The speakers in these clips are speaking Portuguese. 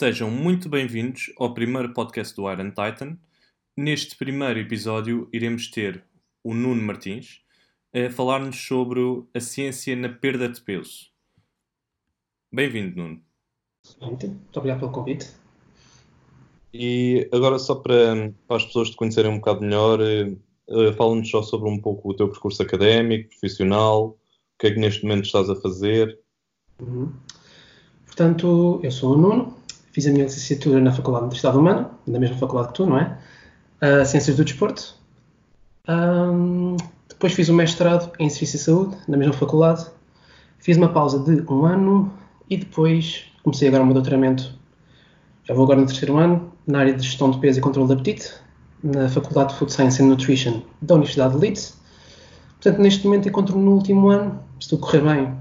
Sejam muito bem-vindos ao primeiro podcast do Iron Titan. Neste primeiro episódio, iremos ter o Nuno Martins a falar-nos sobre a ciência na perda de peso. Bem-vindo, Nuno. Muito obrigado pelo convite. E agora, só para, para as pessoas te conhecerem um bocado melhor, uh, fala-nos só sobre um pouco o teu percurso académico, profissional, o que é que neste momento estás a fazer. Uhum. Portanto, eu sou o Nuno, fiz a minha licenciatura na Faculdade de Universidade Humana, na mesma faculdade que tu, não é? Uh, Ciências do Desporto. Um, depois fiz o um mestrado em Serviço e Saúde, na mesma faculdade. Fiz uma pausa de um ano e depois comecei agora o meu doutoramento. Já vou agora no terceiro ano, na área de gestão de peso e controle de apetite, na Faculdade de Food Science and Nutrition da Universidade de Leeds. Portanto, neste momento encontro-me no último ano, se tudo correr bem,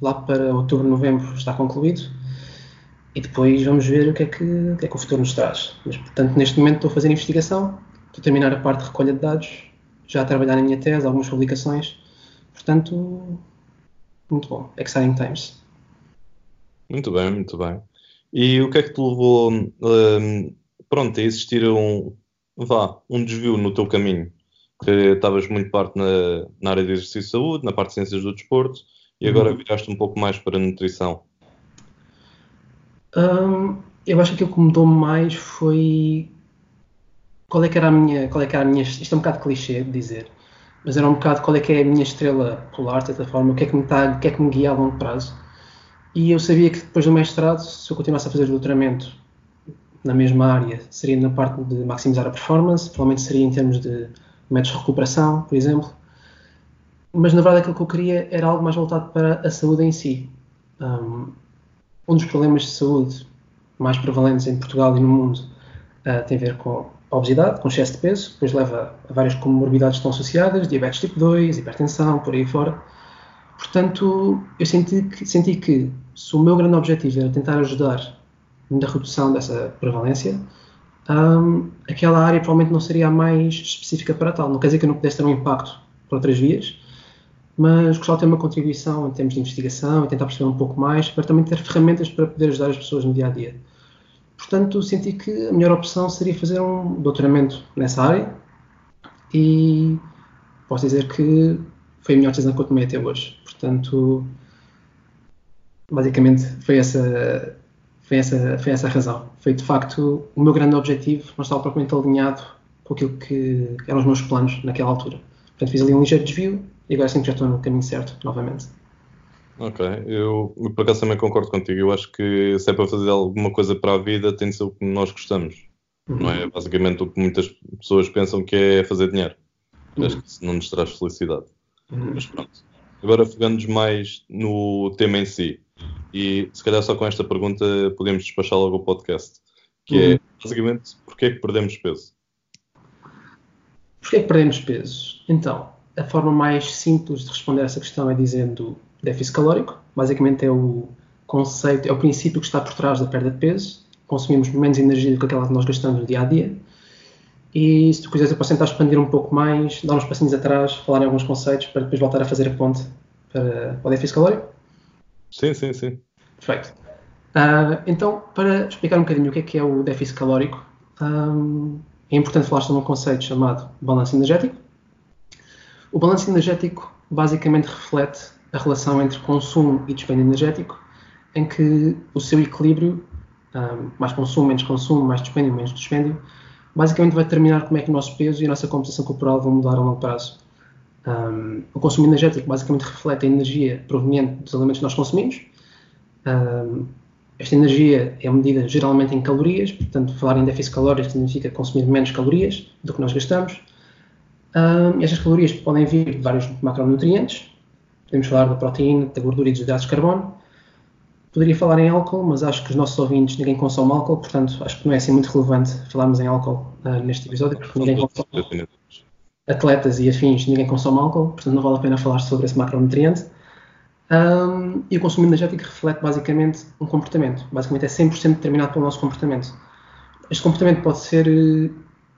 lá para outubro, novembro está concluído e depois vamos ver o que é que, o, que é que o futuro nos traz. Mas, portanto, neste momento estou a fazer investigação, estou a terminar a parte de recolha de dados, já a trabalhar na minha tese, algumas publicações, portanto, muito bom. Exciting times. Muito bem, muito bem. E o que é que te levou, um, pronto, a existir um, vá, um desvio no teu caminho? Que estavas muito parte na, na área de exercício de saúde, na parte de ciências do desporto, e agora uhum. viraste um pouco mais para a nutrição. Um, eu acho que aquilo que mudou mais foi qual é que era a minha, qual é que era a minha, isto é um bocado clichê de dizer, mas era um bocado qual é que é a minha estrela polar, de certa forma, o que é que me, está, o que é que me guia a longo prazo. E eu sabia que depois do mestrado, se eu continuasse a fazer doutoramento na mesma área, seria na parte de maximizar a performance, provavelmente seria em termos de métodos de recuperação, por exemplo. Mas na verdade aquilo que eu queria era algo mais voltado para a saúde em si. Um, um dos problemas de saúde mais prevalentes em Portugal e no mundo uh, tem a ver com a obesidade, com excesso de peso, depois leva a várias comorbidades que estão associadas, diabetes tipo 2, hipertensão, por aí fora. Portanto, eu senti que, senti que se o meu grande objetivo era tentar ajudar na redução dessa prevalência, um, aquela área provavelmente não seria a mais específica para tal. Não quer dizer que eu não pudesse ter um impacto por outras vias, mas gostava de ter uma contribuição em termos de investigação e tentar perceber um pouco mais, para também ter ferramentas para poder ajudar as pessoas no dia a dia. Portanto, senti que a melhor opção seria fazer um doutoramento nessa área e posso dizer que foi a melhor decisão que eu tomei até hoje. Portanto, basicamente foi essa, foi essa, foi essa a razão. Foi de facto o meu grande objetivo, não estava propriamente alinhado com aquilo que eram os meus planos naquela altura. Portanto, fiz ali um ligeiro desvio e agora sim já estou no caminho certo, novamente. Ok, eu por acaso também concordo contigo. Eu acho que se é para fazer alguma coisa para a vida, tem de ser o que nós gostamos. Uhum. Não é basicamente o que muitas pessoas pensam que é fazer dinheiro. Uhum. Acho que isso não nos traz felicidade. Uhum. Mas pronto. Agora focando-nos mais no tema em si. E se calhar só com esta pergunta podemos despachar logo o podcast. Que é, uhum. basicamente, porquê é que perdemos peso? Porquê é que perdemos peso? Então, a forma mais simples de responder a essa questão é dizendo déficit calórico. Basicamente é o conceito, é o princípio que está por trás da perda de peso. Consumimos menos energia do que aquela que nós gastamos no dia a dia. E se tu quiseres, eu posso tentar expandir um pouco mais, dar uns passinhos atrás, falar em alguns conceitos para depois voltar a fazer a ponte para, o déficit calórico. Sim, sim, sim. Perfeito. Uh, então, para explicar um bocadinho o que é que é o déficit calórico, um, é importante falar sobre um conceito chamado balanço energético. O balanço energético basicamente reflete a relação entre consumo e dispêndio energético, em que o seu equilíbrio, mais consumo, menos consumo, mais dispêndio, menos dispêndio, basicamente vai determinar como é que o nosso peso e a nossa composição corporal vão mudar a longo prazo. O consumo energético basicamente reflete a energia proveniente dos alimentos que nós consumimos. Um, esta energia é medida geralmente em calorias, portanto, falar em déficit calórico significa consumir menos calorias do que nós gastamos. Um, estas calorias podem vir de vários macronutrientes. Podemos falar da proteína, da gordura e dos hidratos de carbono. Poderia falar em álcool, mas acho que os nossos ouvintes ninguém consome álcool, portanto acho que não é assim muito relevante falarmos em álcool uh, neste episódio, porque ninguém consome. Atletas e afins, ninguém consome álcool, portanto não vale a pena falar sobre esse macronutriente. Um, e o consumo energético reflete basicamente um comportamento. Basicamente é 100% determinado pelo nosso comportamento. Este comportamento pode ser eh,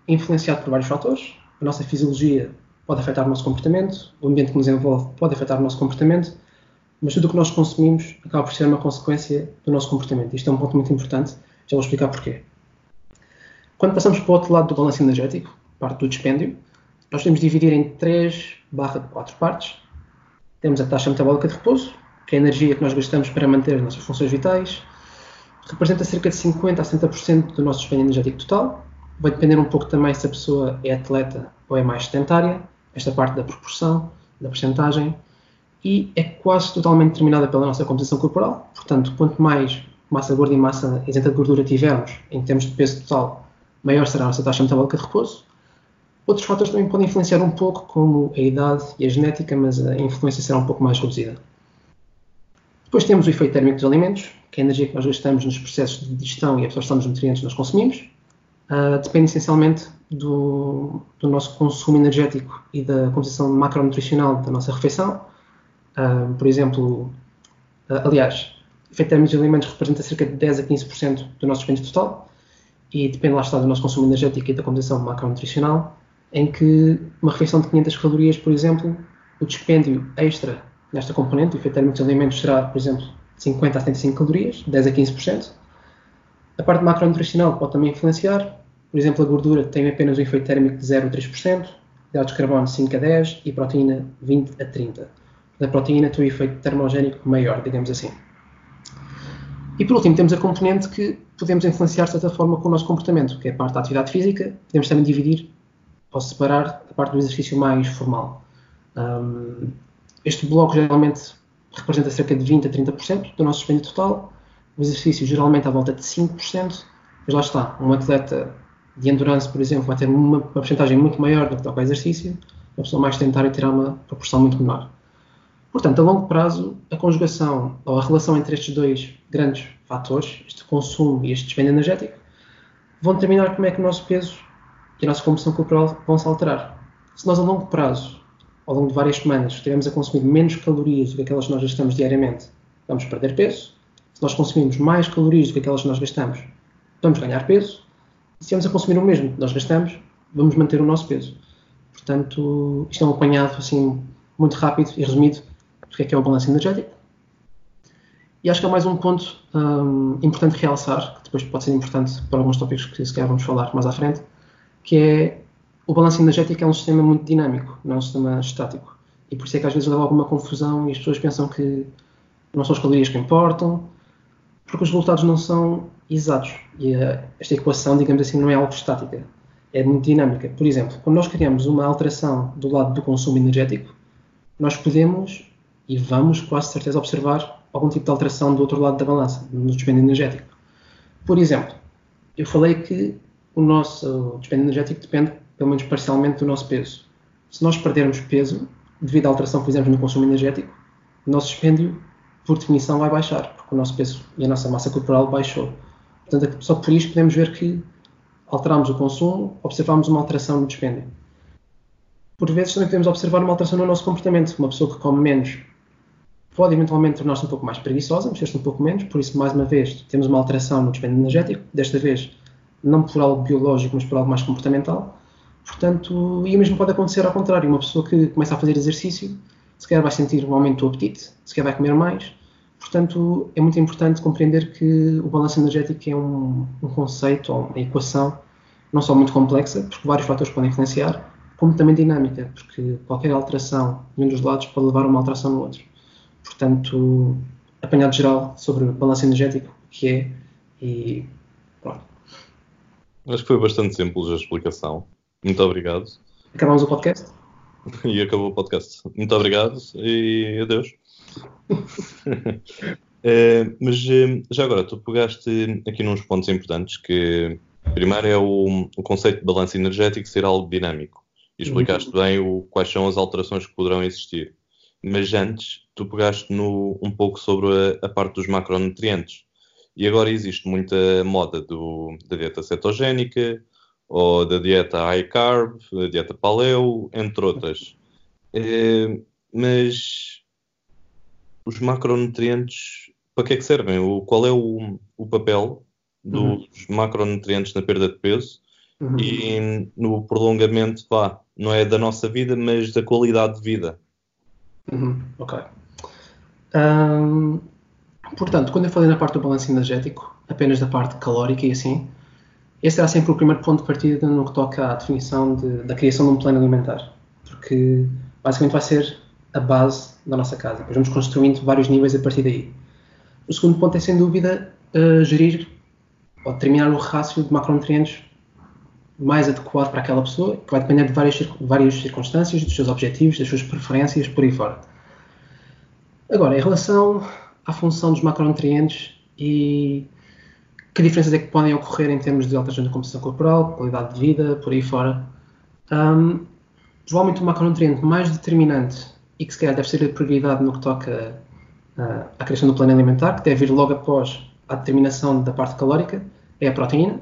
influenciado por vários fatores, a nossa fisiologia pode afetar o nosso comportamento, o ambiente que nos envolve pode afetar o nosso comportamento, mas tudo o que nós consumimos acaba por ser uma consequência do nosto comportamento. Isto é um ponto muito importante Já vou explicar porquê. Quando passamos para o outro lado do balanço energético, parte do dispêndio, nós temos de dividir em 3 barra 4 partes. Temos a taxa metabólica de repouso, que é a energia que nós gastamos para manter as nossas funções vitais. Representa cerca de 50 a 70% do nosso dispêndio energético total. Vai depender um pouco também se a pessoa é atleta ou é mais sedentária, esta parte da proporção, da percentagem. E é quase totalmente determinada pela nossa composição corporal. Portanto, quanto mais massa gorda e massa isenta de gordura tivermos em termos de peso total, maior será a nossa taxa metabólica de repouso. Outros fatores também podem influenciar um pouco, como a idade e a genética, mas a influência será um pouco mais reduzida. Depois temos o efeito térmico dos alimentos, que é a energia que nós gastamos nos processos de digestão e absorção dos nutrientes que nós consumimos. Uh, depende essencialmente do, do, nosso consumo energético e da composição macronutricional da nossa refeição. Uh, por exemplo, uh, aliás, efeito térmico alimentos representa cerca de 10 a 15% do nosso despendimento total e depende lá está do nosso consumo energético e da composição macronutricional, em que uma refeição de 500 calorias, por exemplo, o dispêndio extra nesta componente, o efeito térmico alimentos será, por exemplo, de 50 a 75 calorias, 10 a 15%. A parte macronutricional pode também influenciar, por exemplo, a gordura tem apenas um efeito térmico de 0 a 3%, hidratos de carbono 5 a 10 e proteína 20 a 30. Da proteína tem um efeito termogénico maior, digamos assim. E por último, temos a componente que podemos influenciar de certa forma com o nosso comportamento, que é a parte da atividade física. Podemos também dividir ou separar a parte do exercício mais formal. Um, este bloco geralmente representa cerca de 20 a 30% do nosso despendimento total. O exercício geralmente à volta de 5%, mas lá está, um atleta de endurance, por exemplo, vai ter uma, uma porcentagem muito maior do que toca ao exercício, uma pessoa mais sedentária terá uma proporção muito menor. Portanto, a longo prazo, a conjugação ou a relação entre estes dois grandes fatores, este consumo e este despende energético, vão determinar como é que o nosso peso e a nossa composição corporal vão se alterar. Se nós a longo prazo, ao longo de várias semanas, estivermos a consumir menos calorias do que aquelas que nós gastamos diariamente, vamos perder peso. Se nós consumimos mais calorias do que aquelas que nós gastamos, vamos ganhar peso. Se estivermos a consumir o mesmo que nós gastamos, vamos manter o nosso peso. Portanto, isto é um apanhado assim muito rápido e resumido do que é que é o balanço energético. E acho que é mais um ponto um, importante realçar, que depois pode ser importante para alguns tópicos que se calhar vamos falar mais à frente, que é o balanço energético é um sistema muito dinâmico, não é um sistema estático. E por isso é que às vezes leva alguma confusão e as pessoas pensam que não são as calorias que importam, porque os resultados não são exatos. E a, esta equação, digamos assim, não é algo estática, é muito dinâmica. Por exemplo, quando nós criamos uma alteração do lado do consumo energético, nós podemos e vamos quase certeza observar algum tipo de alteração do outro lado da balança, no despende energético. Por exemplo, eu falei que o nosso despende energético depende, pelo menos parcialmente, do nosso peso. Se nós perdermos peso, devido à alteração que fizemos no consumo energético, o nosso dispêndio, por definição, vai baixar, porque o nosso peso e a nossa massa corporal baixou. Portanto, só por isto podemos ver que alteramos o consumo, observamos uma alteração no dispêndio. Por vezes também podemos observar uma alteração no nosso comportamento. Uma pessoa que come menos pode eventualmente tornar-se um pouco mais preguiçosa, mexer-se um pouco menos, por isso, mais uma vez, temos uma alteração no despende energético, desta vez não por algo biológico, mas por algo mais comportamental. Portanto, e o mesmo pode acontecer ao contrário, uma pessoa que começa a fazer exercício, se calhar vai sentir um aumento do apetite, se calhar vai comer mais. Portanto, é muito importante compreender que o balanço energético é um, um conceito ou uma equação não só muito complexa, porque vários fatores podem influenciar, como também dinâmica, porque qualquer alteração em um dos lados pode levar a uma alteração no outro. Portanto, apanhado geral sobre o balanço energético, que é, e pronto. Acho que foi bastante simples a explicação. Muito obrigado. Acabamos o podcast? E acabou o podcast. Muito obrigado e adeus. é, mas eh, já agora, tu pegaste aqui nos pontos importantes que primeiro é o, o conceito de balanço energético ser algo dinâmico e explicaste uhum. bem o, quais são as alterações que poderão existir mas antes tu pegaste no, um pouco sobre a, a, parte dos macronutrientes. E agora existe muita moda do, da dieta cetogénica, ou da dieta high carb, da dieta paleo, entre outras. É, mas os macronutrientes, para que é que servem? O, qual é o, o papel dos uhum. macronutrientes na perda de peso uhum. e no prolongamento, vá, não é da nossa vida, mas da qualidade de vida? Uhum, ok. Um, portanto, quando eu falei na parte do balanço energético, apenas da parte calórica e assim, esse será sempre o primeiro ponto de partida no que toca à definição de, da criação de um plano alimentar, porque basicamente vai ser a base da nossa casa. Depois vamos construindo vários níveis a partir daí. O segundo ponto é, sem dúvida, gerir ou determinar o rácio de macronutrientes mais adequado para aquela pessoa, que vai depender de várias, várias circunstâncias, dos seus objetivos, das suas preferências, por aí fora. Agora, em relação à função dos macronutrientes e que diferenças é que podem ocorrer em termos de alterações da composição corporal, qualidade de vida, por aí fora, um, provavelmente o macronutriente mais determinante e que se calhar deve ser a prioridade no que toca uh, à criação do plano alimentar, que deve vir logo após a determinação da parte calórica, é a proteína.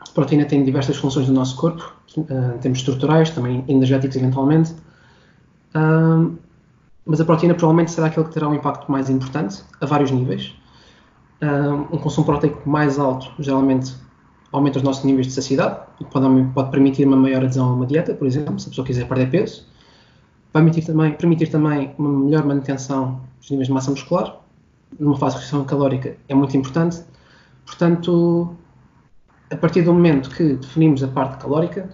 A proteína tem diversas funções no nosso corpo, uh, em termos estruturais, também energéticos eventualmente. Uh, mas a proteína provavelmente será aquele que terá um impacto mais importante, a vários níveis. Um consumo proteico mais alto geralmente aumenta os nossos níveis de saciedade, o que pode, pode, permitir uma maior adesão a uma dieta, por exemplo, se a pessoa quiser perder peso. Vai permitir também, permitir também uma melhor manutenção dos níveis de massa muscular. Numa fase de restrição calórica é muito importante. Portanto, a partir do momento que definimos a parte calórica,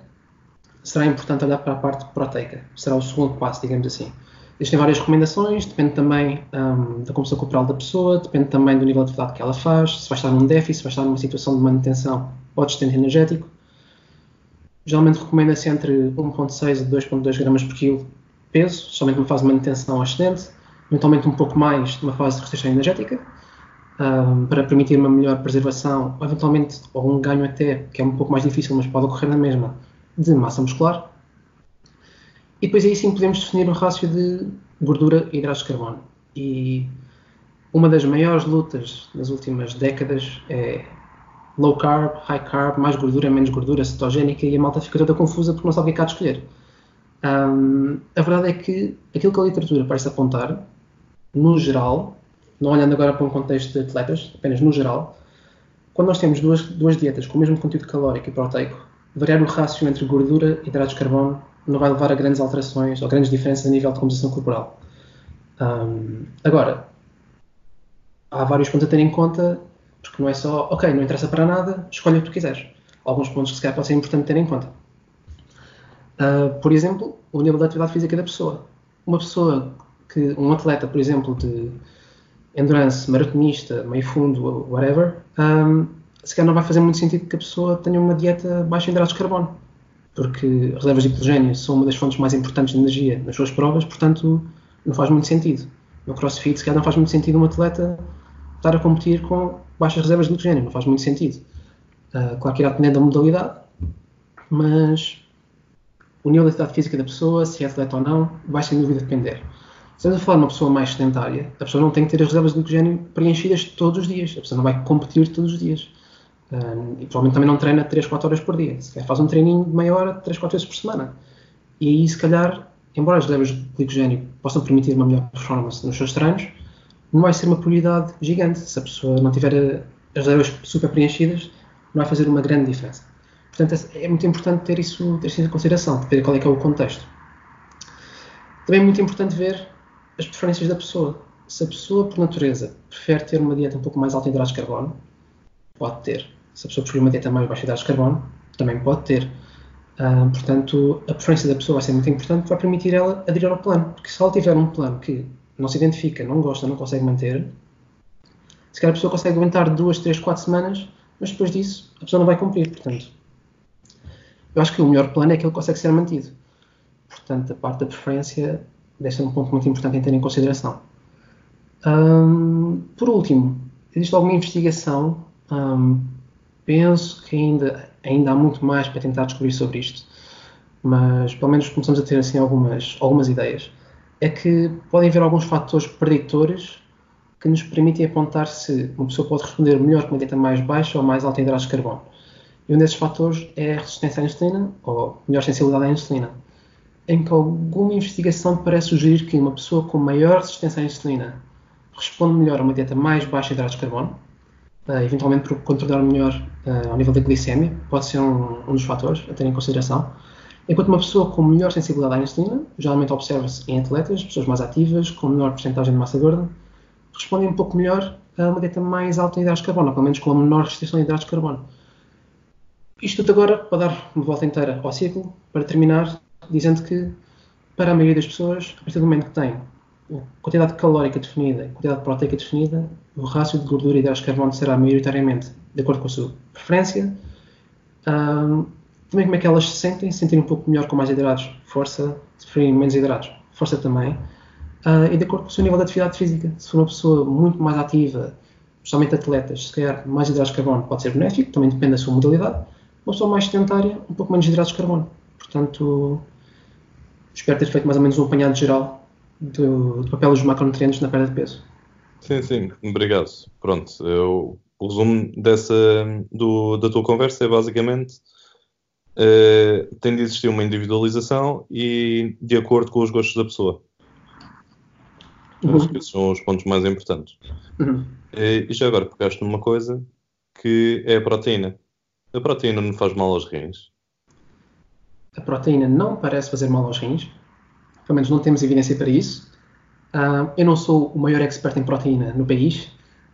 será importante olhar para a parte proteica. Será o segundo passo, digamos assim. Existem várias recomendações, depende também um, da composição corporal da pessoa, depende também do nível de atividade que ela faz, se vai estar num déficit, se vai estar numa situação de manutenção ou de energético. Geralmente recomenda-se entre 1.6 a 2.2 gramas por quilo peso, somente numa fase de manutenção ascendente, eventualmente um pouco mais numa fase de restrição energética, um, para permitir uma melhor preservação, ou eventualmente, ou um ganho até, que é um pouco mais difícil, mas pode ocorrer na mesma, de massa muscular. E depois aí sim podemos definir o rácio de gordura e hidratos de carbono. E uma das maiores lutas das últimas décadas é low carb, high carb, mais gordura, menos gordura, cetogénica, e a malta fica toda confusa porque não sabe o que é que há de escolher. Um, a verdade é que aquilo que a literatura parece apontar, no geral, não olhando agora para um contexto de atletas, apenas no geral, quando nós temos duas, duas dietas com o mesmo conteúdo calórico e proteico, variar o rácio entre gordura e hidratos de carbono não vai levar a grandes alterações ou grandes diferenças a nível de composição corporal. Um, agora, há vários pontos a ter em conta, porque não é só, ok, não interessa para nada, escolhe o que tu quiseres. Alguns pontos que se calhar pode ser importante ter em conta. Uh, por exemplo, o nível de atividade física da pessoa. Uma pessoa que, um atleta, por exemplo, de endurance, maratonista, meio fundo, whatever, um, se calhar não vai fazer muito sentido que a pessoa tenha uma dieta baixa em hidratos de carbono porque reservas de hidrogênio são uma das fontes mais importantes de energia nas suas provas, portanto, não faz muito sentido. No crossfit, se calhar, não faz muito sentido um atleta estar a competir com baixas reservas de hidrogênio, não faz muito sentido. Uh, claro que irá depender da modalidade, mas o nível de atividade física da pessoa, se é atleta ou não, vai sem dúvida depender. Se estamos a falar de uma pessoa mais sedentária, a pessoa não tem que ter as reservas de glicogênio preenchidas todos os dias, a pessoa não vai competir todos os dias. E provavelmente também não treina 3, 4 horas por dia. Se calhar faz um treininho de meia hora, 3, 4 vezes por semana. E aí, se calhar, embora as levas de glicogênio possam permitir uma melhor performance nos seus treinos, não vai ser uma prioridade gigante. Se a pessoa não tiver as levas super preenchidas, não vai fazer uma grande diferença. Portanto, é muito importante ter isso, ter isso em consideração, ver qual é que é o contexto. Também é muito importante ver as preferências da pessoa. Se a pessoa, por natureza, prefere ter uma dieta um pouco mais alta em hidratos de carbono, pode ter se a pessoa preferir uma dieta mais baixa de carbono, também pode ter. Uh, portanto, a preferência da pessoa vai ser muito importante, vai permitir ela aderir ao plano. Porque se ela tiver um plano que não se identifica, não gosta, não consegue manter, se calhar a pessoa consegue aguentar duas, três, quatro semanas, mas depois disso a pessoa não vai cumprir. Portanto, eu acho que o melhor plano é aquele que consegue ser mantido. Portanto, a parte da preferência deve ser um ponto muito importante em ter em consideração. Um, por último, existe alguma investigação um, penso que ainda, ainda há muito mais para tentar descobrir sobre isto, mas pelo menos começamos a ter assim algumas, algumas ideias. É que podem haver alguns fatores preditores que nos permitem apontar se uma pessoa pode responder melhor com uma dieta mais baixa ou mais alta em hidratos de carbono. E um desses fatores é a resistência à insulina, ou melhor sensibilidade à insulina, em que alguma investigação parece sugerir que uma pessoa com maior resistência à insulina responde melhor a uma dieta mais baixa em hidratos de carbono, uh, eventualmente por controlar melhor uh, ao nível da glicemia, pode ser um, um, dos fatores a ter em consideração. Enquanto uma pessoa com melhor sensibilidade à insulina, geralmente observa-se em atletas, pessoas mais ativas, com menor porcentagem de massa gorda, respondem um pouco melhor uma dieta mais alta em hidratos de carbono, ou pelo menos com a menor restrição de hidratos de carbono. Isto tudo agora para dar uma volta inteira ao ciclo, para terminar dizendo que, para a maioria das pessoas, a partir do momento que tem a quantidade calórica definida e a quantidade proteica definida, o rácio de gordura e hidratos de carbono será maioritariamente de acordo com a sua preferência. Um, também como é que elas se sentem, se sentirem um pouco melhor com mais hidratos, força, se preferirem menos hidratos, força também. Uh, e de acordo com o seu nível de atividade física. Se for uma pessoa muito mais ativa, especialmente atletas, se calhar mais hidratos de carbono pode ser benéfico, também depende da sua modalidade uma pessoa mais sedentária, um pouco menos hidratos de carbono. Portanto, espero ter feito mais ou menos um apanhado geral do, do papel dos macronutrientes na perda de peso. Sim, sim, obrigado. Pronto, eu, o resumo dessa, do, da tua conversa é basicamente uh, tem de existir uma individualização e de acordo com os gostos da pessoa. Uhum. Acho que esses são os pontos mais importantes. Uhum. E, e já agora pegaste numa coisa que é a proteína. A proteína não faz mal aos rins? A proteína não parece fazer mal aos rins. Pelo menos não temos evidência para isso. Uh, eu não sou o maior expert em proteína no país,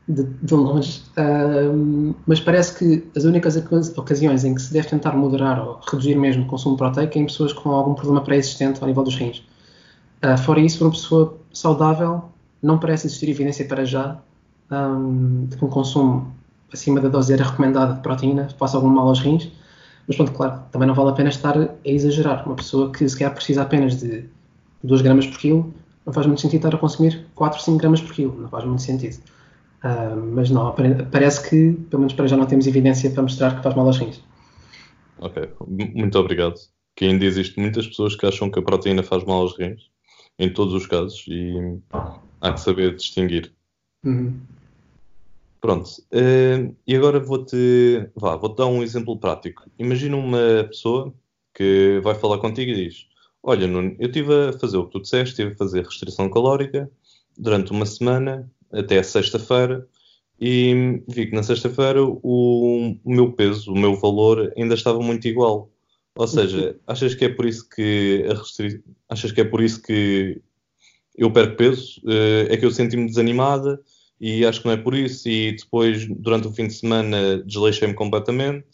de, de longe, uh, mas parece que as únicas ocasiões em que se deve tentar moderar ou reduzir mesmo o consumo proteico é em pessoas com algum problema pré-existente ao nível dos rins. Uh, fora isso, para uma pessoa saudável, não parece existir evidência para já um, de que um consumo acima da dose recomendada de proteína faça algum mal aos rins. Mas pronto, claro, também não vale a pena estar a exagerar. Uma pessoa que se precisa apenas de 2 gramas por quilo, não faz muito sentido estar a consumir 4, 5 gramas por quilo. Não faz muito sentido. Uh, mas não, parece que, pelo menos para já, não temos evidência para mostrar que faz mal aos rins. Ok, muito obrigado. Que ainda existe muitas pessoas que acham que a proteína faz mal aos rins, em todos os casos, e há que saber distinguir. Uhum. Pronto, uh, e agora vou-te vá, vou -te dar um exemplo prático. Imagina uma pessoa que vai falar contigo e diz: Olha, Nuno, eu estive a fazer o que tu disseste, estive a fazer restrição calórica durante uma semana, até sexta-feira, e vi que na sexta-feira o, meu peso, o meu valor ainda estava muito igual. Ou seja, achas que é por isso que a restri... achas que é por isso que eu perco peso? Uh, é que eu senti-me desanimada? e acho que não é por isso. E depois, durante o fim de semana, desleixei-me completamente.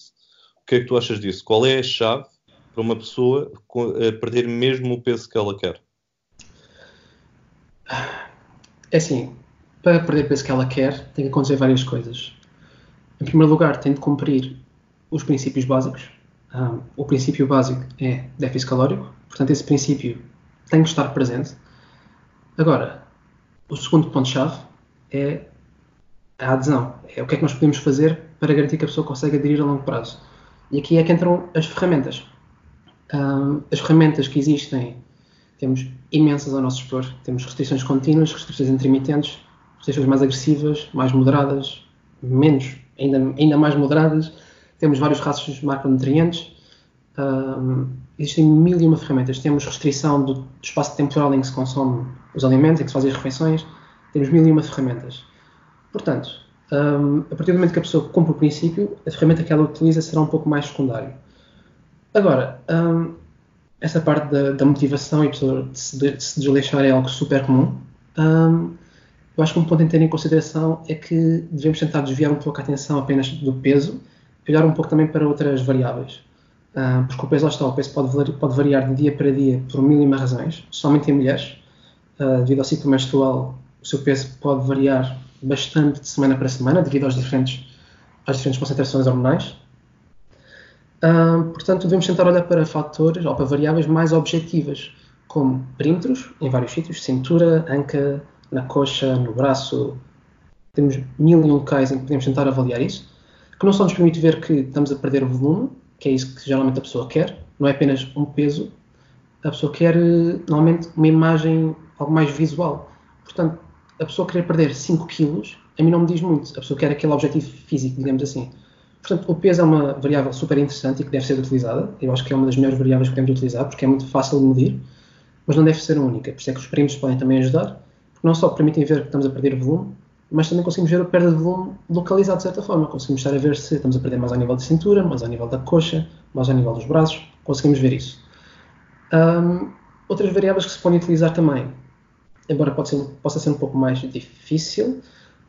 O que é que tu achas disso? Qual é a chave para uma pessoa perder mesmo o peso que ela quer? É assim, para perder o peso que ela quer, tem que acontecer várias coisas. Em primeiro lugar, tem de cumprir os princípios básicos. Um, o princípio básico é déficit calórico, portanto, esse princípio tem que estar presente. Agora, o segundo ponto-chave é a adesão. É o que é que nós podemos fazer para garantir que a pessoa consegue aderir a longo prazo. E aqui é que entram as ferramentas. As ferramentas que existem, temos imensas ao nosso dispor. Temos restrições contínuas, restrições intermitentes, restrições mais agressivas, mais moderadas, menos, ainda, ainda mais moderadas. Temos vários rastros de macronutrientes. Um, existem mil e uma ferramentas. Temos restrição do, do espaço temporal em que se consome os alimentos, em que se fazem as refeições temos mil e uma ferramentas. Portanto, um, a partir do momento que a pessoa cumpre o princípio, a ferramenta que ela utiliza será um pouco mais secundária. Agora, um, essa parte da, da, motivação e a pessoa de se, de se desleixar é algo super comum. Um, eu acho que um ponto a ter em consideração é que devemos tentar desviar um pouco a atenção apenas do peso e olhar um pouco também para outras variáveis. Um, porque o peso lá está, o peso pode, pode variar de dia para dia por mil e uma razões, somente em mulheres, uh, devido ao ciclo menstrual o seu peso pode variar bastante de semana para semana devido aos diferentes, às diferentes concentrações hormonais. Portanto, devemos tentar olhar para fatores ou para variáveis mais objetivas, como perímetros em vários sítios, cintura, anca, na coxa, no braço. Temos mil e um locais em que podemos tentar avaliar isso, que não só nos permite ver que estamos a perder volume, que é isso que geralmente a pessoa quer, não é apenas um peso, a pessoa quer normalmente uma imagem algo mais visual. Portanto, a pessoa querer perder 5 quilos, a mim não me diz muito. A pessoa quer aquele objetivo físico, digamos assim. Portanto, o peso é uma variável super interessante e que deve ser utilizada. Eu acho que é uma das melhores variáveis que podemos utilizar, porque é muito fácil de medir, mas não deve ser a única. Por isso é que os perímetros podem também ajudar, porque não só permitem ver que estamos a perder volume, mas também conseguimos ver a perda de volume localizada de certa forma. Conseguimos estar a ver se estamos a perder mais ao nível da cintura, mais ao nível da coxa, mais ao nível dos braços. Conseguimos ver isso. Um, outras variáveis que se podem utilizar também embora possa ser um pouco mais difícil,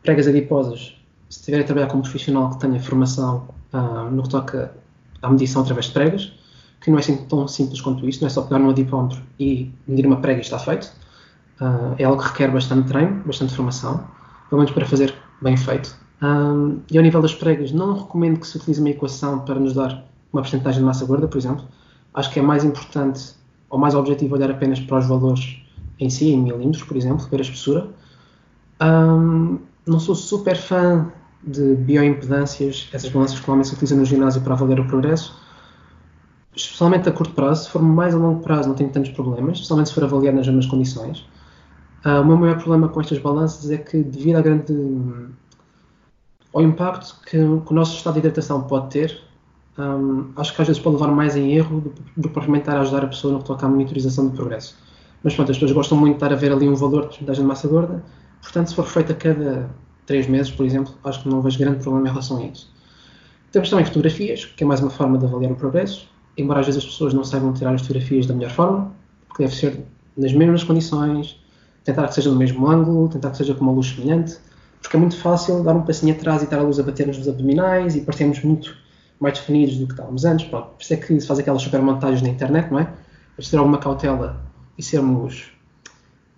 pregas adiposas, se estiver a trabalhar com um profissional que tenha formação uh, no que toca à medição através de pregas, que não é assim tão simples quanto isso, não é só pegar no adipómetro e medir uma prega e está feito. Uh, é algo que requer bastante treino, bastante formação, pelo menos para fazer bem feito. Um, e ao nível das pregas, não recomendo que se utilize uma equação para nos dar uma porcentagem de massa gorda, por exemplo. Acho que é mais importante ou mais objetivo olhar apenas para os valores em si, em milímetros, por exemplo, ver a espessura. Um, não sou super fã de bioimpedâncias, essas balanças que normalmente se utilizam no ginásio para avaliar o progresso, especialmente a curto prazo. Se for mais a longo prazo, não tenho tantos problemas, especialmente se for avaliado nas mesmas condições. Uh, o meu maior problema com estas balanças é que, devido à grande, ao impacto que, que o nosso estado de hidratação pode ter, um, acho que às vezes pode levar mais em erro do, do que propriamente estar a ajudar a pessoa no que toca à monitorização do progresso. Mas pronto, as pessoas gostam muito de estar a ver ali um valor de porcentagem de massa gorda, portanto, se for feito a cada 3 meses, por exemplo, acho que não vejo grande problema em relação a isso. Temos também fotografias, que é mais uma forma de avaliar o progresso, embora às vezes as pessoas não saibam tirar as fotografias da melhor forma, porque deve ser nas mesmas condições, tentar que seja no mesmo ângulo, tentar que seja com uma luz semelhante, porque é muito fácil dar um passinho atrás e estar a luz a bater nos abdominais e parecemos muito mais definidos do que estávamos antes. Pronto, por isso é que se faz aquelas super montagens na internet, não é? Para ter alguma cautela e sermos,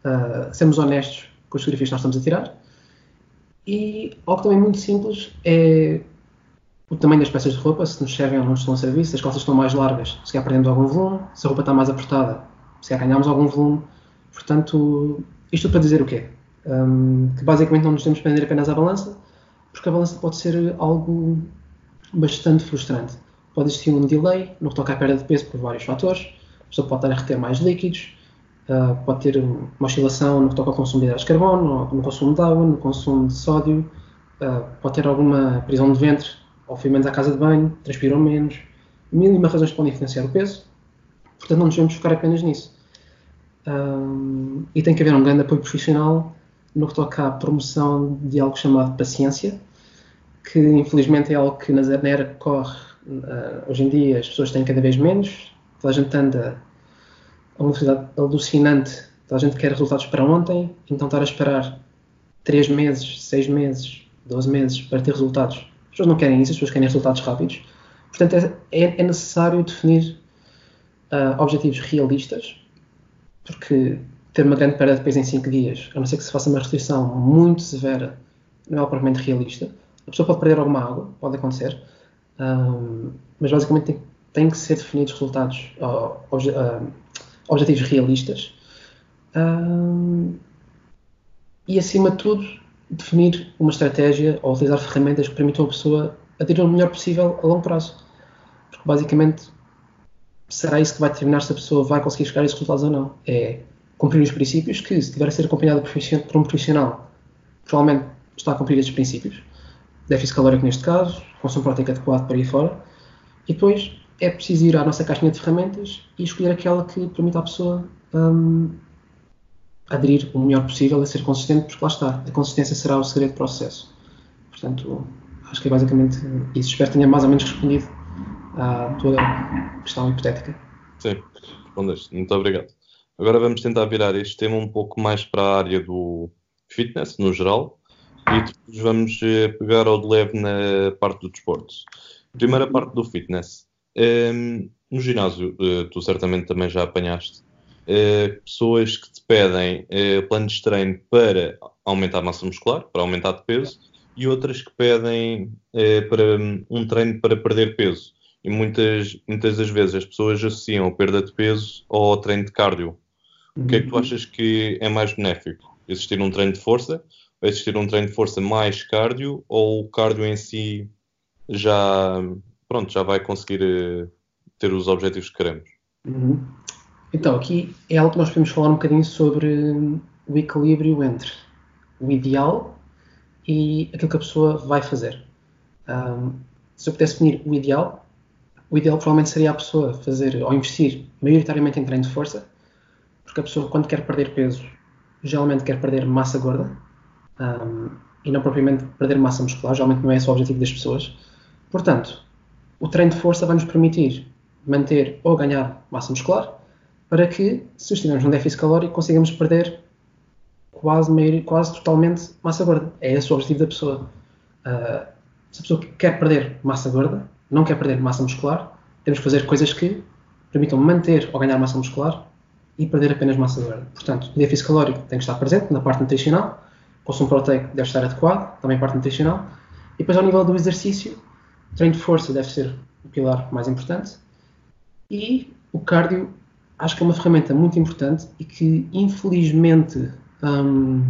uh, sermos honestos com as fotografias que nós estamos a tirar. E algo também muito simples é o tamanho das peças de roupa, se nos servem ou não estão a serviço, se as calças estão mais largas, se calhar perdemos algum volume, se a roupa está mais apertada, se calhar ganhamos algum volume. Portanto, isto para dizer o quê? Um, que basicamente não nos temos de prender apenas à balança, porque a balança pode ser algo bastante frustrante. Pode existir um delay no que toca à perda de peso por vários fatores. A pessoa pode estar a reter mais líquidos, uh, pode ter uma oscilação no que toca ao consumo de hidratos de carbono, no consumo de água, no consumo de sódio, uh, pode ter alguma prisão de ventre, ou foi menos à casa de banho, transpiram menos. Mil e uma razões podem influenciar o peso. Portanto, não nos devemos focar apenas nisso. Um, e tem que haver um grande apoio profissional no que toca à promoção de algo chamado paciência, que infelizmente é algo que na era que corre, uh, hoje em dia as pessoas têm cada vez menos, toda a gente anda a uma velocidade alucinante, toda a gente quer resultados para ontem, então estar a esperar 3 meses, 6 meses, 12 meses para ter resultados. As pessoas não querem isso, as pessoas querem resultados rápidos. Portanto, é, é, é necessário definir uh, objetivos realistas, porque ter uma grande perda de peso em 5 dias, a não ser que se faça uma restrição muito severa, não é propriamente realista. A pessoa pode perder alguma água, pode acontecer, um, mas basicamente tem, tem, que ser definidos resultados, uh, uh, objetivos realistas e, acima de tudo, definir uma estratégia ou utilizar ferramentas que permitam a pessoa atingir o melhor possível a longo prazo. Porque, basicamente, será isso que vai determinar se a pessoa vai conseguir chegar a esses resultados ou não. É cumprir os princípios que, se tiver a ser acompanhado por um profissional, provavelmente está a cumprir esses princípios déficit calórico neste caso, consumo proteico adequado para ir fora, e depois é preciso ir à nossa caixinha de ferramentas e escolher aquela que permita à pessoa um, aderir o melhor possível e ser consistente, porque lá está, a consistência será o segredo do processo. Portanto, acho que é basicamente isso. Espero que tenha mais ou menos respondido à tua questão hipotética. Sim, respondeste. Muito obrigado. Agora vamos tentar virar este tema um pouco mais para a área do fitness, no geral, e depois vamos eh, pegar ao de leve na parte do desporto. Primeira parte do fitness. Um, no ginásio, uh, tu certamente também já apanhaste uh, pessoas que te pedem uh, planos de treino para aumentar a massa muscular, para aumentar de peso, e outras que pedem para um treino para perder peso. E muitas, muitas das vezes as pessoas associam a perda de peso ao treino de cardio. O que é que tu uhum. achas que é mais benéfico? Existir um treino de força existir um treino de força mais cardio ou o cardio em si já, pronto, já vai conseguir uh, ter os objetivos que queremos? Uhum. Então, aqui é algo que nós podemos falar um bocadinho sobre o equilíbrio entre o ideal e aquilo que a pessoa vai fazer. Um, se eu pudesse definir o ideal, o ideal provavelmente seria a pessoa fazer ou investir maioritariamente em treino de força, porque a pessoa, quando quer perder peso, geralmente quer perder massa gorda, um, e não propriamente perder massa muscular, geralmente não é esse o objetivo das pessoas. Portanto, o treino de força vai nos permitir manter ou ganhar massa muscular para que, se estivermos num déficit calórico, consigamos perder quase, meio, quase totalmente massa gorda. É esse o objetivo da pessoa. Uh, se a pessoa quer perder massa gorda, não quer perder massa muscular, temos que fazer coisas que permitam manter ou ganhar massa muscular e perder apenas massa gorda. Portanto, o déficit calórico tem que estar presente na parte nutricional, o consumo proteico deve estar adequado, também parte nutricional, e depois ao nível do exercício, treino de força deve ser o pilar mais importante, e o cardio acho que é uma ferramenta muito importante e que infelizmente um,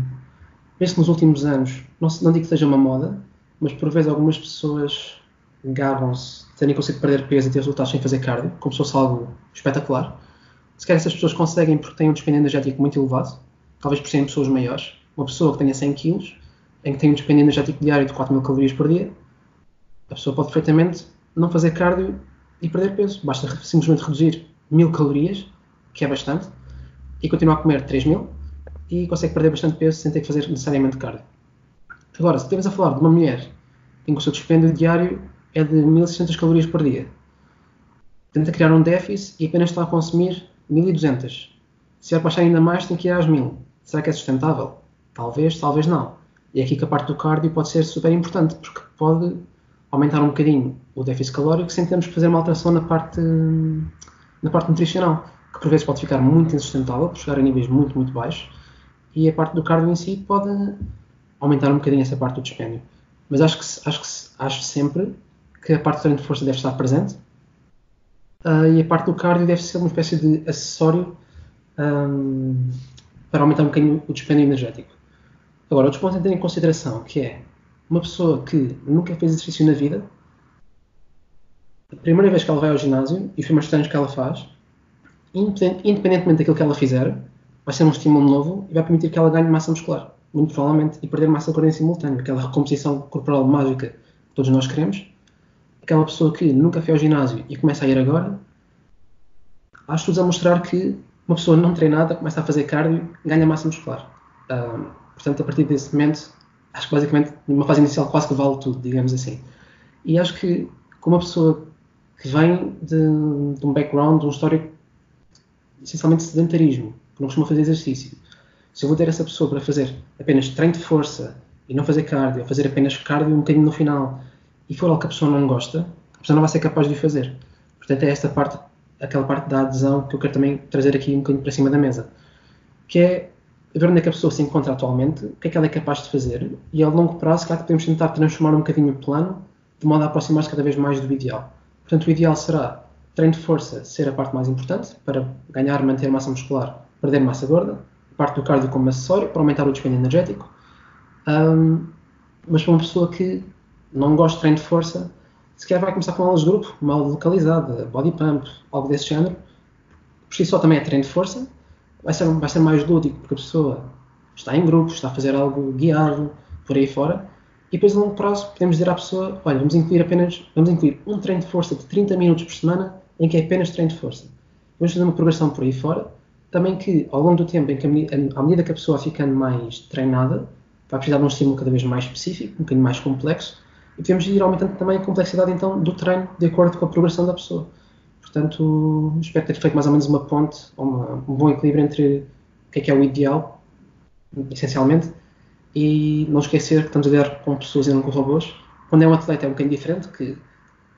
penso que nos últimos anos, não, não digo que seja uma moda, mas por vezes algumas pessoas gabam-se de terem conseguido perder peso e ter resultados sem fazer cardio, como se fosse algo espetacular. Se calhar essas pessoas conseguem porque têm um despendimento energético muito elevado, talvez por serem pessoas maiores. Uma pessoa que tenha 100 kg, em que tem um despendimento energético diário de 4 mil calorias por dia, a pessoa pode perfeitamente não fazer cardio e perder peso. Basta simplesmente reduzir 1000 calorias, que é bastante, e continuar a comer 3000 e consegue perder bastante peso sem ter que fazer necessariamente cardio. Agora, se estivermos a falar de uma mulher em que o seu dispêndio diário é de 1600 calorias por dia, tenta criar um déficit e apenas está a consumir 1200. Se vai baixar ainda mais, tem que ir às 1000. Será que é sustentável? Talvez, talvez não. E é aqui que a parte do cardio pode ser super importante, porque pode aumentar um bocadinho o déficit calórico sem termos que fazer uma alteração na parte, na parte nutricional, que por vezes pode ficar muito insustentável, por chegar a níveis muito, muito baixos, e a parte do cardio em si pode aumentar um bocadinho essa parte do dispêndio. Mas acho que, acho que acho sempre que a parte do treino de força deve estar presente uh, e a parte do cardio deve ser uma espécie de acessório um, para aumentar um bocadinho o dispêndio energético. Agora, outros pontos a ter em consideração, que é uma pessoa que nunca fez exercício na vida, a primeira vez que ela vai ao ginásio e os primeiros treinos que ela faz, independentemente daquilo que ela fizer, vai ser um estímulo novo e vai permitir que ela ganhe massa muscular, muito provavelmente, e perder massa gorda em simultâneo, aquela recomposição corporal mágica que todos nós queremos. Aquela pessoa que nunca foi ao ginásio e começa a ir agora, há estudos a mostrar que uma pessoa não treinada começa a fazer cardio ganha massa muscular. Um, portanto, a partir desse momento, acho que basicamente, numa fase inicial, quase que vale tudo, digamos assim. E acho que, como uma pessoa que vem de, de um background, de um histórico essencialmente sedentarismo, que não costuma fazer exercício, se eu vou ter essa pessoa para fazer apenas treino de força e não fazer cardio, ou fazer apenas cardio um bocadinho no final, e for algo que a pessoa não gosta, a pessoa não vai ser capaz de o fazer. Portanto, é esta parte, aquela parte da adesão que eu quero também trazer aqui um bocadinho para cima da mesa, que é ver onde é que a pessoa se encontra atualmente, o que é que ela é capaz de fazer, e a longo prazo, claro que podemos tentar transformar um bocadinho o plano de modo a aproximar-se cada vez mais do ideal. Portanto, o ideal será treino de força ser a parte mais importante para ganhar, manter massa muscular, perder massa gorda, parte do cardio como acessório para aumentar o despendimento energético. Um, mas para uma pessoa que não gosta de treino de força, se calhar vai começar com aulas de grupo, uma aula localizada, body pump, algo desse género. Por si só também é treino de força, vai ser, vai ser mais lúdico, porque a pessoa está em grupo, está a fazer algo guiado, por aí fora. E depois a longo prazo podemos dizer à pessoa, olha, vamos incluir apenas, vamos incluir um treino de força de 30 minutos por semana, em que é apenas treino de força. Vamos fazer uma progressão por aí fora, também que ao longo do tempo, em que, à medida que a pessoa ficando mais treinada, vai precisar de um estímulo cada vez mais específico, um bocadinho mais complexo, e podemos ir aumentando também a complexidade então do treino de acordo com a progressão da pessoa. Portanto, espero ter feito mais ou menos uma ponte, uma, um bom equilíbrio entre o que é que é o ideal, essencialmente, e não esquecer que estamos a lidar com pessoas e não com robôs. Quando é um atleta é um bocadinho diferente, que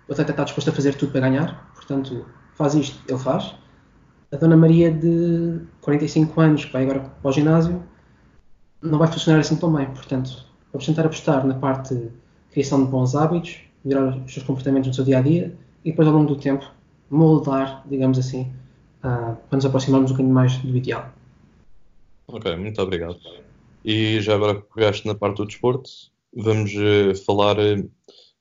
o atleta está disposto a fazer tudo para ganhar, portanto, faz isto, ele faz a Dona Maria de 45 anos, que vai agora para o ginásio, não vai funcionar assim tão bem. Portanto, vamos tentar apostar na parte de criação de bons hábitos, melhorar os seus comportamentos no seu dia a dia e depois, ao longo do tempo, moldar, digamos assim, uh, para nos aproximarmos um bocadinho mais do ideal. Ok, muito obrigado. E já agora que pegaste na parte do desporto, vamos uh, falar uh,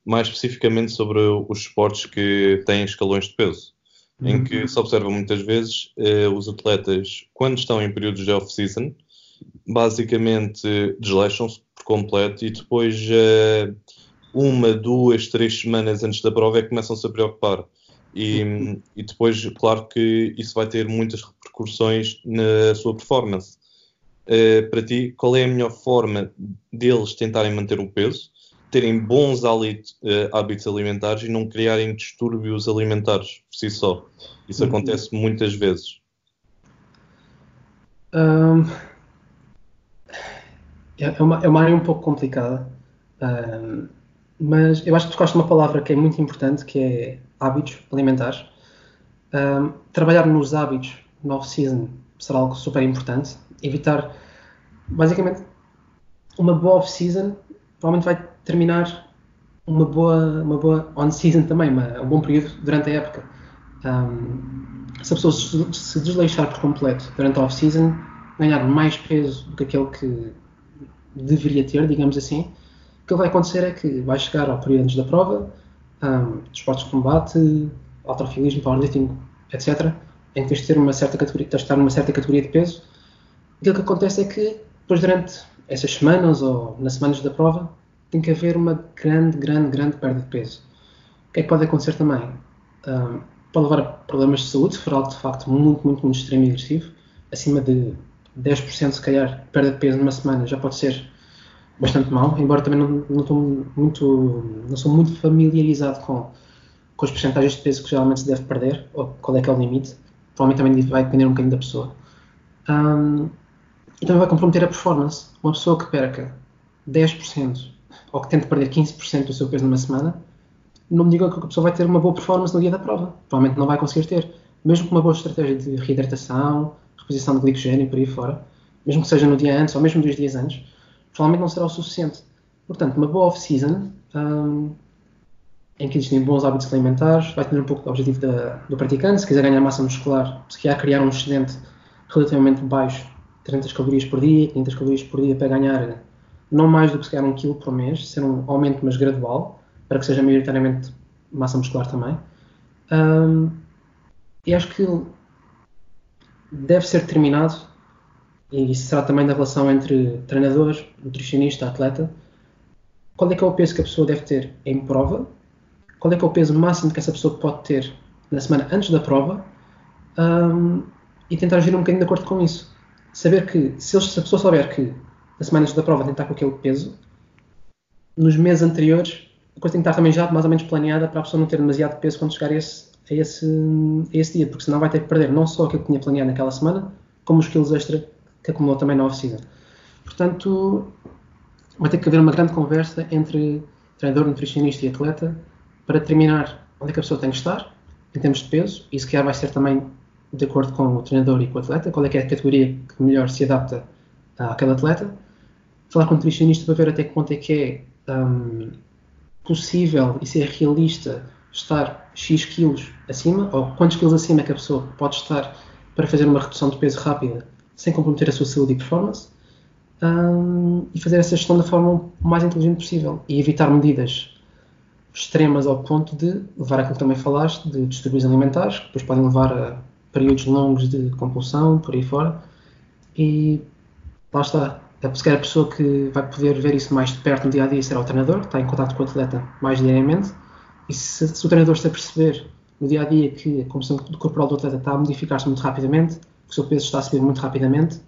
mais especificamente sobre os esportes que têm escalões de peso em que uhum. se observa muitas vezes eh, os atletas, quando estão em períodos de off-season, basicamente desleixam-se por completo e depois, uma, duas, três semanas antes da prova, é que começam-se a preocupar. E, e, depois, claro que isso vai ter muitas repercussões na sua performance. Eh, para ti, qual é a melhor forma deles tentarem manter o peso? terem bons hábitos, uh, hábitos alimentares e não criarem distúrbios alimentares por si só. Isso uhum. acontece muitas vezes. Um, é, é, uma, é uma área um pouco complicada, um, mas eu acho que tu de uma palavra que é muito importante, que é hábitos alimentares. Um, trabalhar nos hábitos no off-season será algo super importante. Evitar, basicamente, uma boa off-season provavelmente vai terminar uma boa, uma boa on-season também, uma, um bom período durante a época. Um, se a pessoa se desleixar por completo durante a off-season, ganhar mais peso do que aquele que deveria ter, digamos assim, o que vai acontecer é que vai chegar ao período antes da prova, um, esportes de combate, alterofilismo, powerlifting, etc., em que tens de ter uma certa categoria, tens de estar numa certa categoria de peso. Aquilo que acontece é que depois durante essas semanas ou nas semanas da prova tem que haver uma grande, grande, grande perda de peso. O que é que pode acontecer também? Um, pode levar a problemas de saúde, se for algo de facto muito, muito, muito extremo e agressivo, acima de 10% se calhar perda de peso numa semana já pode ser bastante mal, embora também não, não, muito, não sou muito familiarizado com, com as percentagens de peso que geralmente se deve perder, ou qual é que é o limite. Provavelmente também vai depender um bocadinho da pessoa. Um, e também vai comprometer a performance. Uma pessoa que perca 10% ou que tente perder 15% do seu peso numa semana, não me digam que a pessoa vai ter uma boa performance no dia da prova. Provavelmente não vai conseguir ter. Mesmo com uma boa estratégia de reidratação, reposição de glicogênio por aí fora, mesmo que seja no dia antes ou mesmo dois dias antes, provavelmente não será o suficiente. Portanto, uma boa off-season, um, em que existem bons hábitos alimentares, vai ter um pouco do objetivo da, do praticante. Se quiser ganhar massa muscular, se quiser criar um excedente relativamente baixo, 300 calorias por dia, 500 calorias por dia, para ganhar não mais do que se calhar um quilo por mês, ser um aumento mas gradual, para que seja maioritariamente massa muscular também. Um, e acho que deve ser determinado, e isso será também da relação entre treinador, nutricionista, atleta, qual é que é o peso que a pessoa deve ter em prova, qual é que é o peso máximo que essa pessoa pode ter na semana antes da prova, um, e tentar agir um bocadinho de acordo com isso. Saber que, se, se a pessoa souber que na semana antes da prova tentar com aquele peso, nos meses anteriores a coisa tem que estar também já mais ou menos planeada para a pessoa não ter demasiado peso quando chegar a esse, a esse, a esse dia, porque senão vai ter que perder não só aquilo que tinha planeado naquela semana, como os quilos extra que acumulou também na oficina. Portanto, vai ter que haver uma grande conversa entre treinador, nutricionista e atleta para determinar onde é que a pessoa tem que estar em termos de peso, e se calhar vai ser também de acordo com o treinador e com o atleta, qual é é a categoria que melhor se adapta àquele atleta, falar com o nutricionista para ver até que ponto é que é um, possível e se é realista estar X quilos acima, ou quantos quilos acima é que a pessoa pode estar para fazer uma redução de peso rápida sem comprometer a sua saúde e performance, um, e fazer essa gestão da forma mais inteligente possível e evitar medidas extremas ao ponto de levar aquilo que também falaste, de distúrbios alimentares, que depois podem levar a períodos longos de compulsão, por aí fora, e lá está, é se calhar a pessoa que vai poder ver isso mais de perto no dia a dia será o treinador, que está em contato com o atleta mais diariamente. E se, se o treinador se perceber no dia a dia que a composição corporal do atleta está a modificar-se muito rapidamente, o seu peso está a subir muito rapidamente,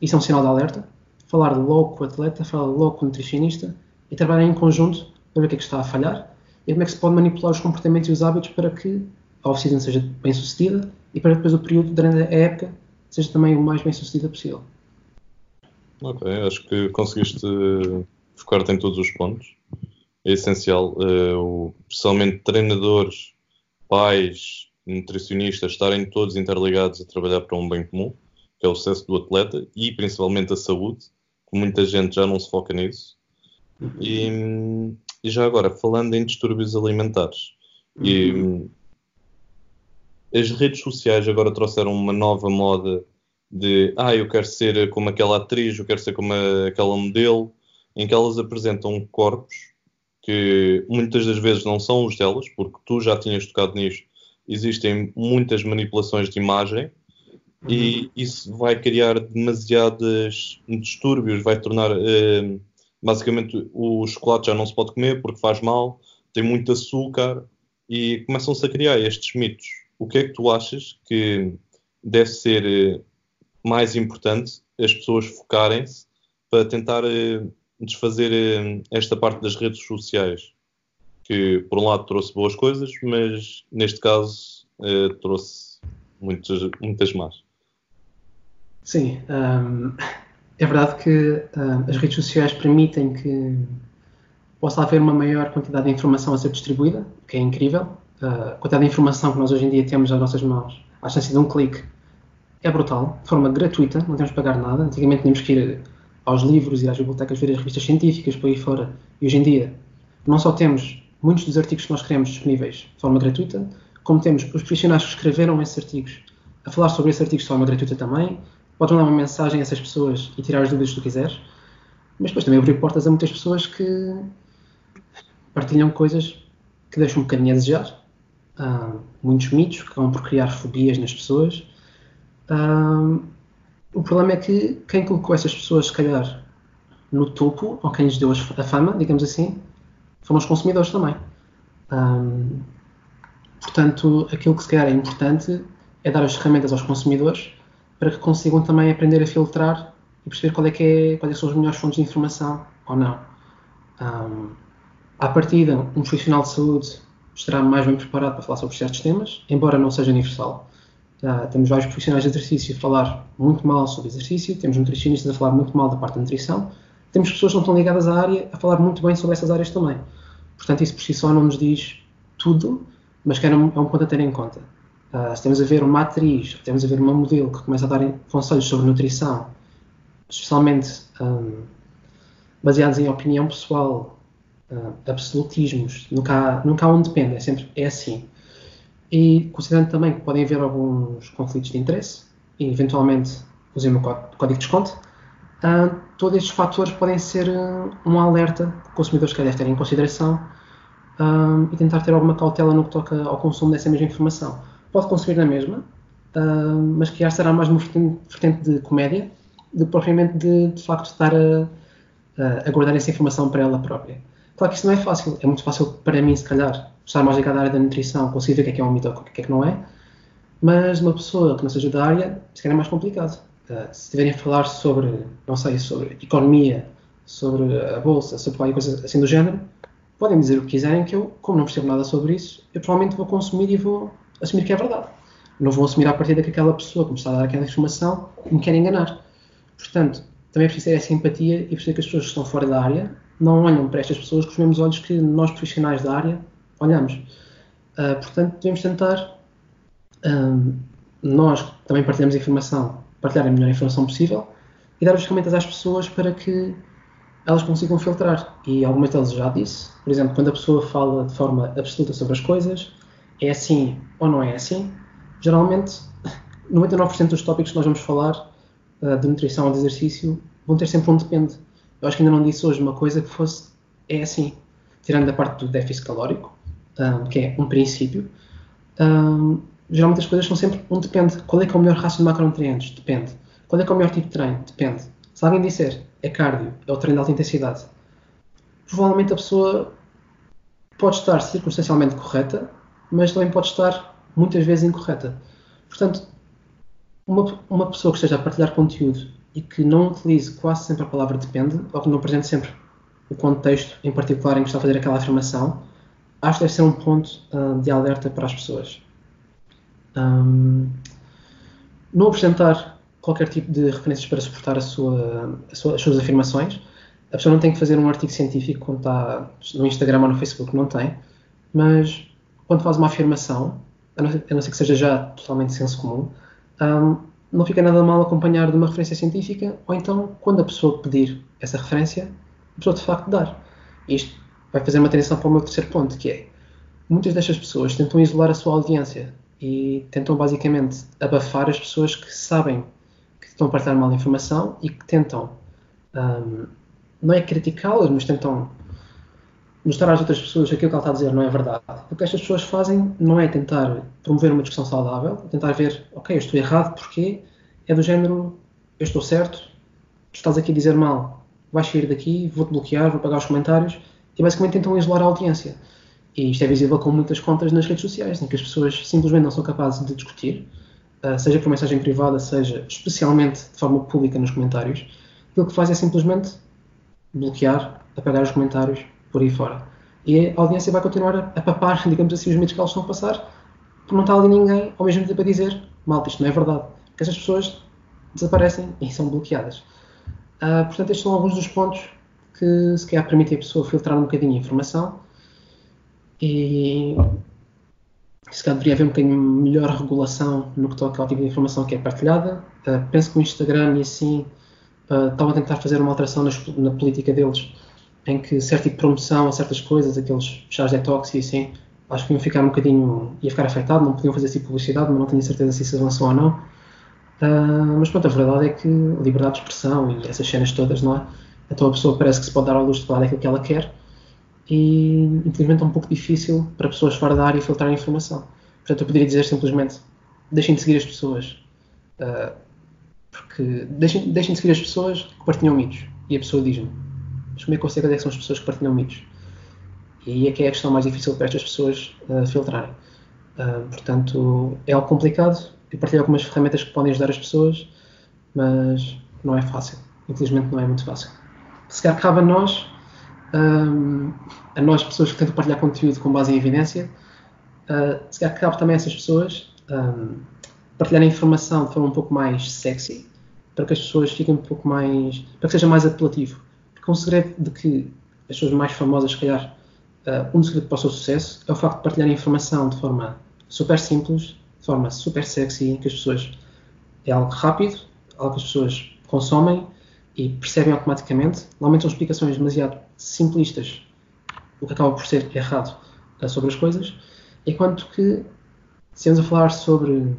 isso é um sinal de alerta. Falar logo com o atleta, falar logo com o nutricionista e trabalhar em conjunto para ver o que é que está a falhar e como é que se pode manipular os comportamentos e os hábitos para que a off-season seja bem sucedida e para que depois o período durante a época seja também o mais bem sucedido possível. Ok, acho que conseguiste focar-te em todos os pontos. É essencial, uh, especialmente treinadores, pais, nutricionistas, estarem todos interligados a trabalhar para um bem comum, que é o sucesso do atleta e principalmente a saúde, que muita gente já não se foca nisso. E, e já agora, falando em distúrbios alimentares, e, as redes sociais agora trouxeram uma nova moda de ah, eu quero ser como aquela atriz, eu quero ser como aquela modelo, em que elas apresentam corpos que muitas das vezes não são os delas, porque tu já tinhas tocado nisto, existem muitas manipulações de imagem e uhum. isso vai criar demasiados distúrbios, vai tornar uh, basicamente o chocolate já não se pode comer porque faz mal, tem muito açúcar e começam-se a criar estes mitos. O que é que tu achas que deve ser eh, mais importante as pessoas focarem-se para tentar uh, desfazer esta parte das redes sociais, que por um lado trouxe boas coisas, mas neste caso uh, trouxe muitas, muitas más. Sim, um, é verdade que uh, as redes sociais permitem que possa haver uma maior quantidade de informação a ser distribuída, o que é incrível. Uh, a quantidade de informação que nós hoje em dia temos às nossas mãos, à distância de um clique, é brutal, de forma gratuita, não temos de pagar nada. Antigamente tínhamos que ir aos livros e às bibliotecas ver as revistas científicas por aí fora. E hoje em dia, não só temos muitos dos artigos que nós queremos disponíveis de forma gratuita, como temos os profissionais que escreveram esses artigos a falar sobre esses artigos de forma gratuita também. Podes mandar uma mensagem a essas pessoas e tirar as dúvidas que tu quiseres. Mas depois também abrir portas a muitas pessoas que partilham coisas que deixam um bocadinho a desejar. Há muitos mitos que acabam por criar fobias nas pessoas. o problema é que quem colocou essas pessoas, se calhar, no topo, ou quem lhes deu a fama, digamos assim, foram os consumidores também. Um, portanto, aquilo que se calhar é importante é dar as ferramentas aos consumidores para que consigam também aprender a filtrar e perceber qual é que é, quais são as melhores fontes de informação ou não. Um, à partida, um profissional de saúde estará mais bem preparado para falar sobre certos temas, embora não seja universal. Uh, temos vários profissionais de exercício a falar muito mal sobre exercício, temos nutricionistas a falar muito mal da parte da nutrição, temos pessoas que não estão ligadas à área a falar muito bem sobre essas áreas também. Portanto, isso por si só não nos diz tudo, mas que é um, é um ponto a ter em conta. Uh, se temos a ver uma atriz, temos a ver uma modelo que começa a dar conselhos sobre nutrição, especialmente um, baseados em opinião pessoal, uh, absolutismos, nunca há, nunca há um depende, é sempre é assim. E considerando também que podem haver alguns conflitos de interesse, e eventualmente usem o código de desconto, uh, todos estes fatores podem ser um alerta que o consumidor se calhar deve ter em consideração e tentar ter alguma cautela no que toca ao consumo dessa mesma informação pode consumir na mesma, uh, mas que já será mais uma vertente de comédia do que propriamente de, de facto estar a, a, guardar essa informação para ela própria. Claro que isso não é fácil, é muito fácil para mim, se calhar, estar mais ligado à área da nutrição, conseguir ver o que é que é um mito ou o que é que não é, mas uma pessoa que não seja da área, se calhar é mais complicado. Uh, se estiverem a falar sobre, não sei, sobre economia, sobre a bolsa, sobre qualquer coisa assim do género, podem dizer o que quiserem, que eu, como não percebo nada sobre isso, eu provavelmente vou consumir e vou assumir que é verdade. Não vou assumir à partida que aquela pessoa que me está a dar aquela informação me quer enganar. Portanto, também é preciso ter essa empatia e perceber que as pessoas que estão fora da área não olham para estas pessoas com os mesmos olhos que nós profissionais da área olhamos. Uh, portanto, devemos tentar, um, nós também partilhamos informação, partilhar a melhor informação possível e dar as ferramentas às pessoas para que elas consigam filtrar. E algumas delas já disse, por exemplo, quando a pessoa fala de forma absoluta sobre as coisas, é assim ou não é assim, geralmente 99% dos tópicos que nós vamos falar uh, de nutrição ou de exercício vão ter sempre um depende. Eu acho que ainda não disse hoje uma coisa que fosse é assim, tirando a parte do déficit calórico, um, ah, que é um princípio, um, ah, geralmente as coisas são sempre um depende. Qual é que é o melhor rácio de macronutrientes? Depende. Qual é que é o melhor tipo de treino? Depende. Se alguém disser é cardio, é o treino de alta intensidade, provavelmente a pessoa pode estar circunstancialmente correta, mas também pode estar muitas vezes incorreta. Portanto, uma, uma pessoa que esteja a partilhar conteúdo e que não utilize quase sempre a palavra depende, ou que não apresente sempre o contexto em particular em que está a fazer aquela afirmação, acho que deve ser um ponto uh, de alerta para as pessoas. Um, não apresentar qualquer tipo de referências para suportar a sua, a sua, as suas afirmações. A pessoa não tem que fazer um artigo científico quando está no Instagram ou no Facebook, não tem, mas quando faz uma afirmação, a não, a não ser que seja já totalmente senso comum, um, não fica nada mal acompanhar de uma referência científica, ou então, quando a pessoa pedir essa referência, a pessoa de facto dar. Isto vai fazer uma atenção para o meu terceiro ponto, que é, muitas destas pessoas tentam isolar a sua audiência e tentam basicamente abafar as pessoas que sabem que estão a partilhar mal informação e que tentam, um, não é criticá-las, mas tentam mostrar às outras pessoas que aquilo que ela está a dizer não é verdade. O que estas pessoas fazem não é tentar promover uma discussão saudável, é tentar ver, ok, eu estou errado, porque é do género, eu estou certo, tu estás aqui a dizer mal, vais sair daqui, vou-te bloquear, vou pagar os comentários, e basicamente tentam isolar a audiência. E isto é visível com muitas contas nas redes sociais, em que as pessoas simplesmente não são capazes de discutir, eh, seja por mensagem privada, seja especialmente de forma pública nos comentários. Aquilo que faz é simplesmente bloquear, apagar os comentários, por aí fora. E a audiência vai continuar a, papar, digamos assim, os mitos que eles estão a passar, porque não está ali ninguém ao mesmo tempo a dizer, malta, isto não é verdade. Porque essas pessoas desaparecem e são bloqueadas. Uh, portanto, estes são alguns dos pontos que se calhar permitem a pessoa filtrar um bocadinho a informação e se calhar deveria haver um bocadinho melhor regulação no que toca ao tipo de informação que é partilhada. Uh, penso que o Instagram e assim uh, estavam a tentar fazer uma alteração nas, na política deles, em que certo tipo de promoção a certas coisas, aqueles chás detox e assim, acho que iam ficar um bocadinho, ia ficar afetado, não podiam fazer de publicidade, mas não tenho certeza se isso avançou ou não. Uh, mas pronto, a verdade é que liberdade de expressão e essas cenas todas, não é? Então a pessoa parece que se pode dar à luz de falar que ela quer e infelizmente é um pouco difícil para pessoas fora da área filtrar a informação. Portanto, eu poderia dizer simplesmente deixem de seguir as pessoas. Uh, porque deixem, deixem de seguir as pessoas que partilham mitos. E a pessoa diz-me, mas como é que eu sei é que são as pessoas que partilham mitos? E aí é que é a questão mais difícil para estas pessoas uh, filtrarem. Uh, portanto, é algo complicado. Eu partilho algumas ferramentas que podem ajudar as pessoas, mas não é fácil. Infelizmente não é muito fácil. Se calhar cabe a nós, um, a nós pessoas que tentam partilhar conteúdo com base em evidência, uh, se calhar cabe também a essas pessoas um, partilhar informação de forma um pouco mais sexy, para que as pessoas fiquem um pouco mais. para que seja mais apelativo. Porque um segredo de que as pessoas mais famosas, se calhar, uh, um segredo para o seu sucesso é o facto de partilhar informação de forma super simples, de forma super sexy, que as pessoas. é algo rápido, algo que as pessoas consomem e percebem automaticamente. Normalmente são explicações demasiado simplistas, o que acaba por ser errado uh, sobre as coisas, enquanto que, se vamos a falar sobre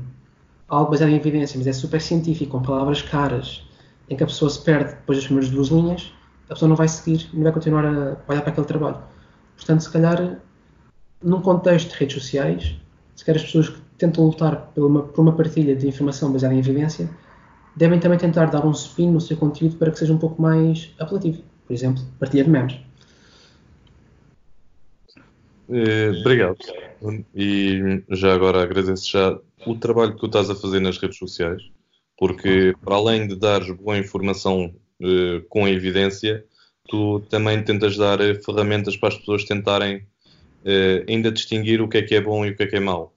algo baseado em evidência, mas é super científico, com palavras caras, em que a pessoa se perde depois das primeiras duas linhas, a pessoa não vai seguir, não vai continuar a olhar para aquele trabalho. Portanto, se calhar, num contexto de redes sociais, se calhar as pessoas que tentam lutar por uma, por uma partilha de informação baseada em evidência, devem também tentar dar um spin no seu conteúdo para que seja um pouco mais apelativo. Por exemplo, partilha de memes. Eh, obrigado. E já agora agradeço já o trabalho que tu estás a fazer nas redes sociais, porque para além de dares boa informação uh, com evidência, tu também tentas dar eh, ferramentas para as pessoas tentarem uh, ainda distinguir o que é que é bom e o que é que é mau.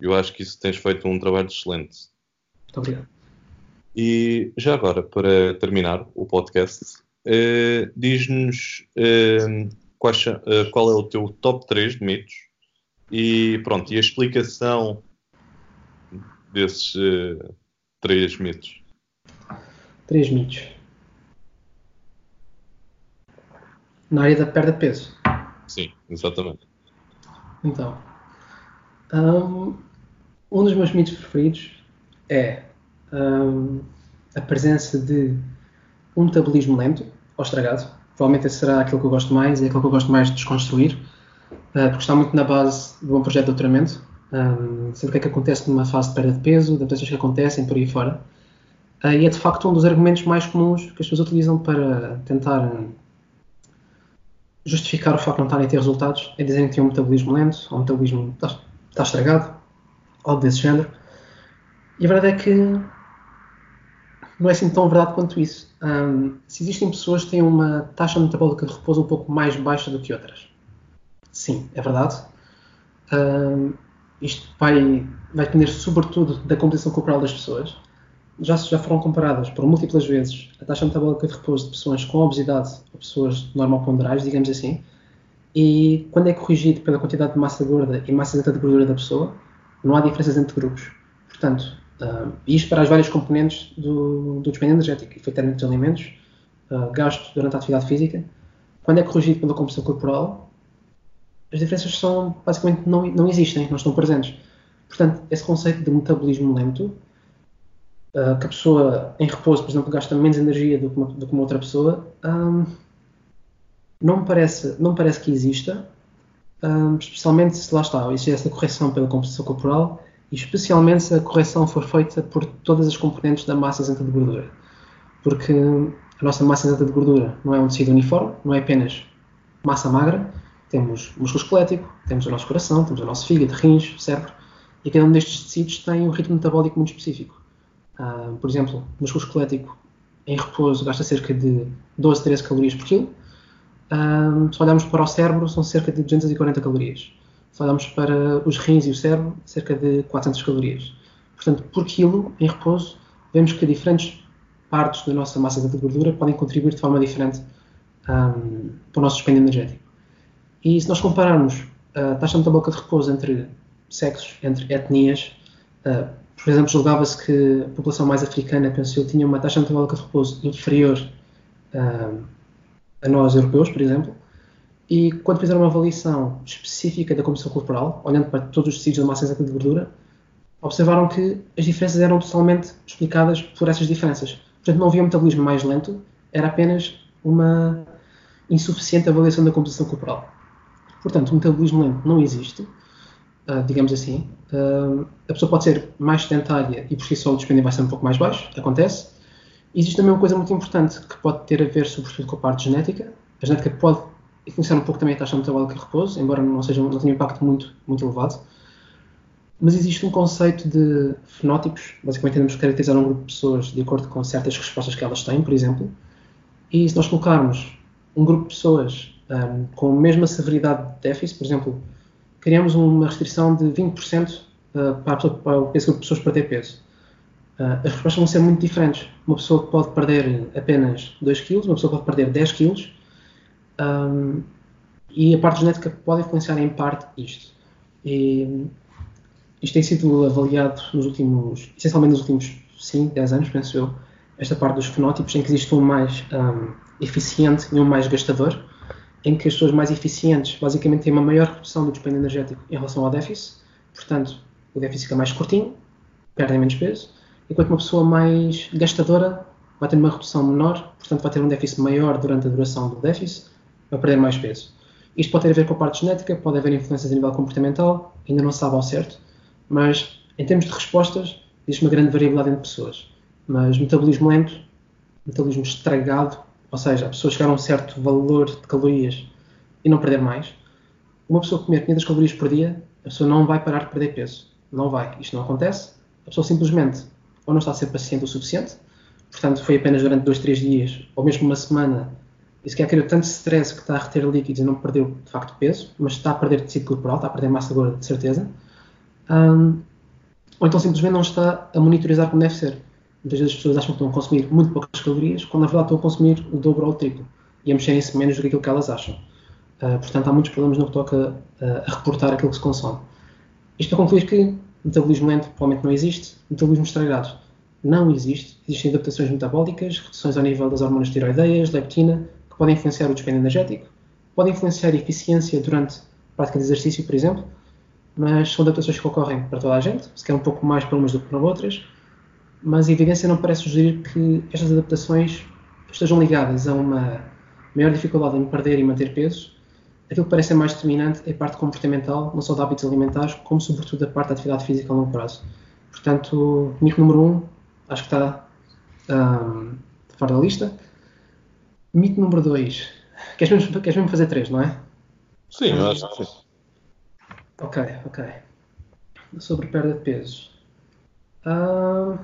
Eu acho que isso tens feito um trabalho excelente. Muito obrigado. E já agora, para terminar o podcast, uh, diz-nos qual é o teu top 3 de mitos e pronto, e a explicação desses uh, três mitos? Três mitos. Na área da perda de peso. Sim, exatamente. Então, um, um dos meus mitos preferidos é um, a presença de um metabolismo lento ou estragado. Provavelmente esse será aquilo que eu gosto mais, é aquilo que eu gosto mais de desconstruir, uh, porque está muito na base de um projeto de doutoramento, um, saber o que é que acontece numa fase de perda de peso, adaptações que acontecem por aí fora. Uh, e é de facto um dos argumentos mais comuns que as pessoas utilizam para tentar justificar o facto de não estarem a ter resultados, é dizerem que têm um metabolismo lento, ou um metabolismo está, está estragado, algo desse género. E a verdade é que não é assim tão verdade quanto isso. Um, se existem pessoas que têm uma taxa metabólica de repouso um pouco mais baixa do que outras, sim, é verdade. Um, isto vai, vai depender sobretudo da composição corporal das pessoas. Já, já foram comparadas por múltiplas vezes a taxa metabólica de repouso de pessoas com obesidade ou pessoas normoponderais, digamos assim, e quando é corrigido pela quantidade de massa gorda e massa exata de gordura da pessoa, não há diferenças entre grupos. Portanto, uh, isto para as várias componentes do, do despendimento energético, efeito dos alimentos, uh, gasto durante a atividade física, quando é corrigido pela composição corporal, as diferenças são, basicamente não, não existem, não estão presentes. Portanto, esse conceito de metabolismo lento, uh, que a pessoa em repouso, por exemplo, gasta menos energia do que uma, do que uma outra pessoa, um, não, parece, não parece que exista, um, especialmente se lá está, existe essa correção pela composição corporal e especialmente se a correção for feita por todas as componentes da massa isenta de gordura. Porque a nossa massa isenta de gordura não é um tecido uniforme, não é apenas massa magra, temos músculo esquelético, temos o nosso coração, temos o nosso fígado, rins, cérebro, e cada um destes tecidos tem um ritmo metabólico muito específico. Uh, por exemplo, o músculo esquelético em repouso gasta cerca de 12, 13 calorias por quilo. Uh, se olharmos para o cérebro, são cerca de 240 calorias. Se para os rins e o cérebro, cerca de 400 calorias. Portanto, por quilo em repouso, vemos que diferentes partes da nossa massa de gordura podem contribuir de forma diferente um, para o nosso dispêndio energético. E se nós compararmos a taxa metabólica de repouso entre sexos, entre etnias, uh, por exemplo, julgava-se que a população mais africana, penso eu, tinha uma taxa metabólica de repouso inferior uh, a nós europeus, por exemplo, e quando fizeram uma avaliação específica da composição corporal, olhando para todos os tecidos da massa exata de gordura, observaram que as diferenças eram totalmente explicadas por essas diferenças. Portanto, não havia um metabolismo mais lento, era apenas uma insuficiente avaliação da composição corporal. Portanto, o metabolismo lento não existe, uh, digamos assim. Uh, a pessoa pode ser mais sedentária e por si só o despendimento vai ser um pouco mais baixo, acontece. Existe também uma coisa muito importante que pode ter a ver, sobretudo, com a parte genética. A genética pode influenciar um pouco também a taxa metabólica de repouso, embora não, seja, não tenha um impacto muito, muito elevado. Mas existe um conceito de fenótipos, basicamente temos que caracterizar um grupo de pessoas de acordo com certas respostas que elas têm, por exemplo. E se nós colocarmos um grupo de pessoas um, com a mesma severidade de déficit, por exemplo, criamos uma restrição de 20% uh, para, pessoa, para o peso de pessoas perder peso. Uh, as respostas vão ser muito diferentes. Uma pessoa pode perder apenas 2 kg, uma pessoa pode perder 10 kg, um, e a parte genética pode influenciar em parte isto. E isto tem sido avaliado nos últimos, essencialmente nos últimos 5, 10 anos, penso eu, esta parte dos fenótipos, em que existe um mais um, eficiente e um mais gastador, em que as pessoas mais eficientes basicamente têm uma maior redução do dispêndio energético em relação ao déficit, portanto, o déficit fica mais curtinho, perdem menos peso, enquanto uma pessoa mais gastadora vai ter uma redução menor, portanto, vai ter um déficit maior durante a duração do déficit, vai perder mais peso. Isto pode ter a ver com a parte genética, pode haver influências a nível comportamental, ainda não se sabe ao certo, mas em termos de respostas, existe uma grande variabilidade entre pessoas. Mas metabolismo lento, metabolismo estragado, ou seja, a pessoa chegar a um certo valor de calorias e não perder mais, uma pessoa comer 500 calorias por dia, a pessoa não vai parar de perder peso. Não vai. Isto não acontece. A pessoa simplesmente ou não está a ser paciente o suficiente, portanto foi apenas durante 2, 3 dias, ou mesmo uma semana, e sequer criou tanto stress que está a reter líquidos e não perdeu de facto peso, mas está a perder tecido corporal, está a perder massa gorda de certeza. Um, ou então simplesmente não está a monitorizar como deve ser. Muitas vezes as pessoas acham que estão a consumir muito poucas calorias, quando na verdade estão a consumir o dobro ou o triplo e a mexerem-se menos do que aquilo que elas acham. Uh, portanto, há muitos problemas no que toca uh, a reportar aquilo que se consome. Isto para concluir que metabolismo lento provavelmente não existe, metabolismo estragado não existe. Existem adaptações metabólicas, reduções ao nível das hormonas tiroideias, leptina, podem influenciar o despende energético, podem influenciar a eficiência durante a prática de exercício, por exemplo, mas são adaptações que ocorrem para toda a gente, se quer um pouco mais para umas do que para outras, mas a evidência não parece sugerir que estas adaptações estejam ligadas a uma maior dificuldade em perder e manter peso. Aquilo que parece ser mais determinante é a parte comportamental, não só de hábitos alimentares, como sobretudo a parte da atividade física a longo prazo. Portanto, mito número 1, um, acho que está um, fora da lista. Mito número 2, queres mesmo, queres mesmo fazer 3, não é? Sim, eu acho que sim. Ok, ok. Sobre perda de peso. Uh,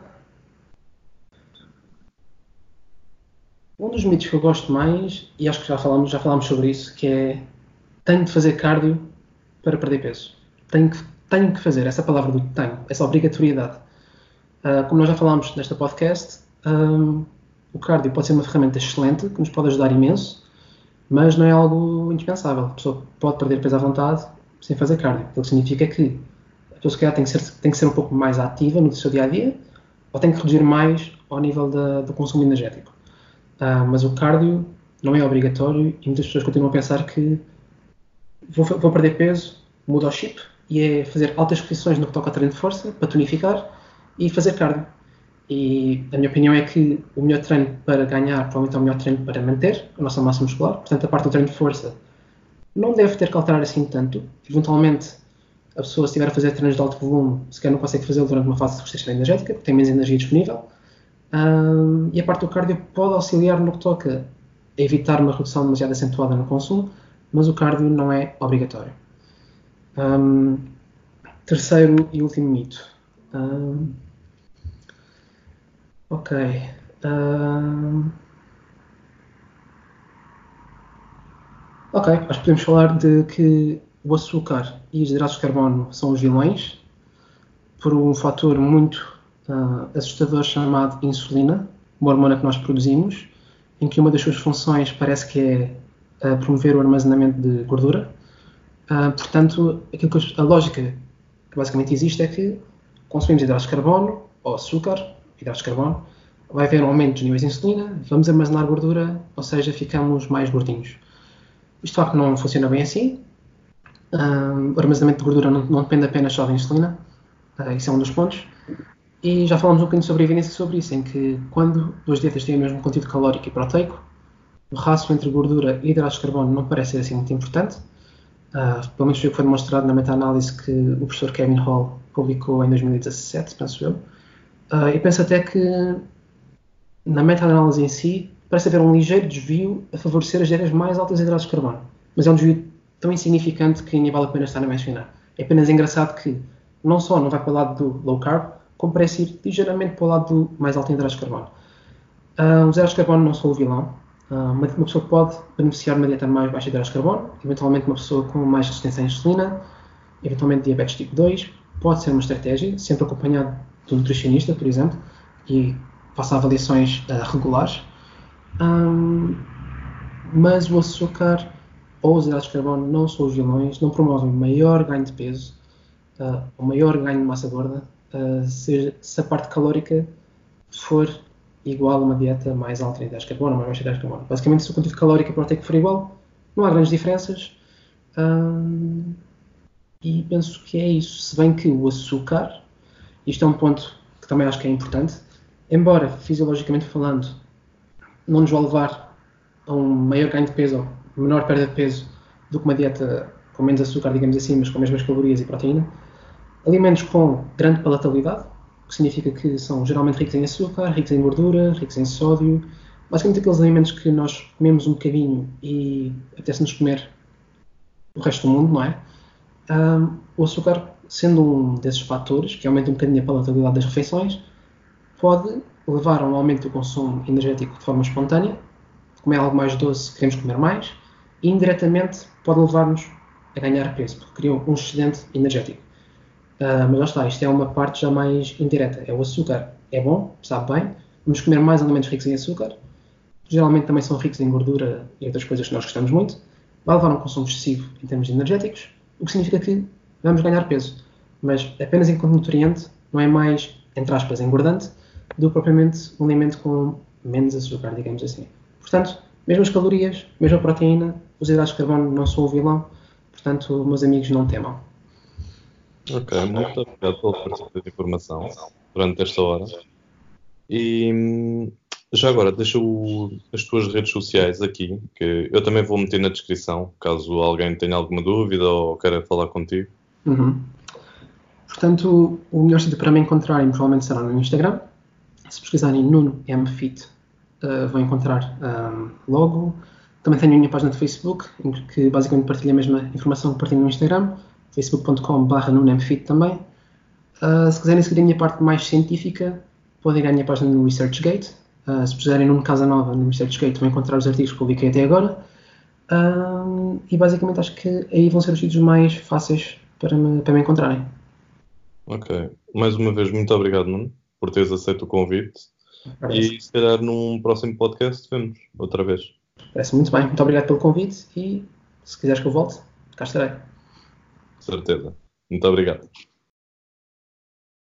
um dos mitos que eu gosto mais, e acho que já falámos, já falámos sobre isso, que é tenho de fazer cardio para perder peso. Tenho que, tenho que fazer, essa palavra do tenho, essa obrigatoriedade. Uh, como nós já falámos nesta podcast, um, o cardio pode ser uma ferramenta excelente que nos pode ajudar imenso, mas não é algo indispensável. A pessoa pode perder peso à vontade sem fazer cardio. O que significa que a pessoa se calhar tem que, ser, tem que ser um pouco mais ativa no seu dia a dia ou tem que reduzir mais ao nível da, do consumo energético. Uh, mas o cardio não é obrigatório e muitas pessoas continuam a pensar que vou, vou perder peso, muda o chip e é fazer altas repetições no que toca ao treino de força para tonificar e fazer cardio. E a minha opinião é que o melhor treino para ganhar provavelmente é o melhor treino para manter a nossa massa muscular. Portanto, a parte do treino de força não deve ter que alterar assim tanto. Eventualmente, a pessoa, se estiver a fazer treinos de alto volume, sequer não consegue fazê-lo durante uma fase de restrição energética, porque tem menos energia disponível. Um, e a parte do cardio pode auxiliar no que toca a evitar uma redução demasiado acentuada no consumo, mas o cardio não é obrigatório. Um, terceiro e último mito. Um, ok. Ok, acho que podemos falar de que o açúcar e os hidratos de carbono são os vilões por um fator muito uh, assustador chamado insulina. uma hormona que nós produzimos, em que uma das suas funções parece que é uh, promover o armazenamento de gordura. Uh, portanto, aquilo que a lógica que basicamente existe é que consumimos hidratos de carbono ou açúcar, hidratos de carbono, vai haver um aumento dos níveis de insulina, vamos armazenar gordura, ou seja, ficamos mais gordinhos. Isto facto não funciona bem assim. Uh, o armazenamento de gordura não, não, depende apenas só da insulina, uh, isso é um dos pontos. E já falamos um bocadinho sobre a evidência sobre isso, em que quando duas dietas têm o mesmo conteúdo calórico e proteico, o rácio entre gordura e hidratos de carbono não parece ser assim muito importante. Uh, pelo menos foi o que foi demonstrado na meta-análise que o professor Kevin Hall publicou em 2017, penso eu. Uh, penso até que na meta-análise em si parece haver um ligeiro desvio a favorecer as dietas mais altas de hidratos de carbono. Mas é um desvio tão insignificante que nem vale a pena estar a mencionar. É apenas engraçado que não só não vai para o lado do low carb, como parece ir ligeiramente para o lado do mais alto em hidratos de carbono. Uh, os hidratos de carbono não são o vilão. Uh, uma, pessoa pode beneficiar de uma dieta mais baixa de hidratos de carbono, eventualmente uma pessoa com mais resistência à insulina, eventualmente diabetes tipo 2, pode ser uma estratégia, sempre acompanhado um nutricionista, por exemplo, e faça avaliações uh, regulares. Um, mas o açúcar ou os hidratos de carbono não são os vilões, não promovem maior ganho de peso, uh, ou maior ganho de massa gorda, uh, se, se, a parte calórica for igual a uma dieta mais alta em hidratos de carbono, mais baixa em hidratos de carbono. Basicamente, se o conteúdo calórico e proteico for igual, não há grandes diferenças. Um, e penso que é isso. Se bem que o açúcar, isto é um ponto que também acho que é importante, embora fisiologicamente falando não nos vai levar a um maior ganho de peso ou menor perda de peso do que uma dieta com menos açúcar, digamos assim, mas com as mesmas calorias e proteína. Alimentos com grande palatabilidade, o que significa que são geralmente ricos em açúcar, ricos em gordura, ricos em sódio, basicamente aqueles alimentos que nós comemos um bocadinho e apetece-nos comer o resto do mundo, não é? Um, o açúcar, sendo um desses fatores que aumenta um bocadinho a palatabilidade das refeições, pode levar a um aumento do consumo energético de forma espontânea. Como é algo mais doce, queremos comer mais. E indiretamente pode levar-nos a ganhar peso, porque cria um excedente energético. Uh, mas lá está, isto é uma parte já mais indireta. É o açúcar. É bom, sabe bem. Vamos comer mais alimentos ricos em açúcar. Geralmente também são ricos em gordura e outras coisas que nós gostamos muito. Vai levar a um consumo excessivo em termos energéticos, o que significa que vamos ganhar peso. Mas apenas enquanto nutriente, não é mais, entre aspas, engordante, do que propriamente um alimento com menos açúcar, digamos assim. Portanto, mesmas calorias, mesma proteína, os hidratos de carbono não são o vilão, portanto, meus amigos, não temam. Ok, muito obrigado pela partilha de informação durante esta hora. E já agora, deixa o, as tuas redes sociais aqui, que eu também vou meter na descrição, caso alguém tenha alguma dúvida ou queira falar contigo. Uhum. Portanto, o melhor sítio para me encontrarem provavelmente será no Instagram, se pesquisarem Nuno MFit, uh, vão encontrar um, logo. Também tenho a minha página de Facebook, em que basicamente partilho a mesma informação que partilho no Instagram, facebook.com.br NunoMFit também. Uh, se quiserem seguir a minha parte mais científica, podem ir à minha página no ResearchGate. Uh, se precisarem Nuno Casa Nova no ResearchGate, vão encontrar os artigos que publiquei até agora. Uh, e basicamente acho que aí vão ser os sítios mais fáceis para me, para me encontrarem. Ok. Mais uma vez, muito obrigado, Nuno por teres aceito o convite. Parece. E se calhar num próximo podcast vemos outra vez. Parece muito bem. Muito obrigado pelo convite e se quiseres que eu volte, cá estarei. Certeza. Muito obrigado.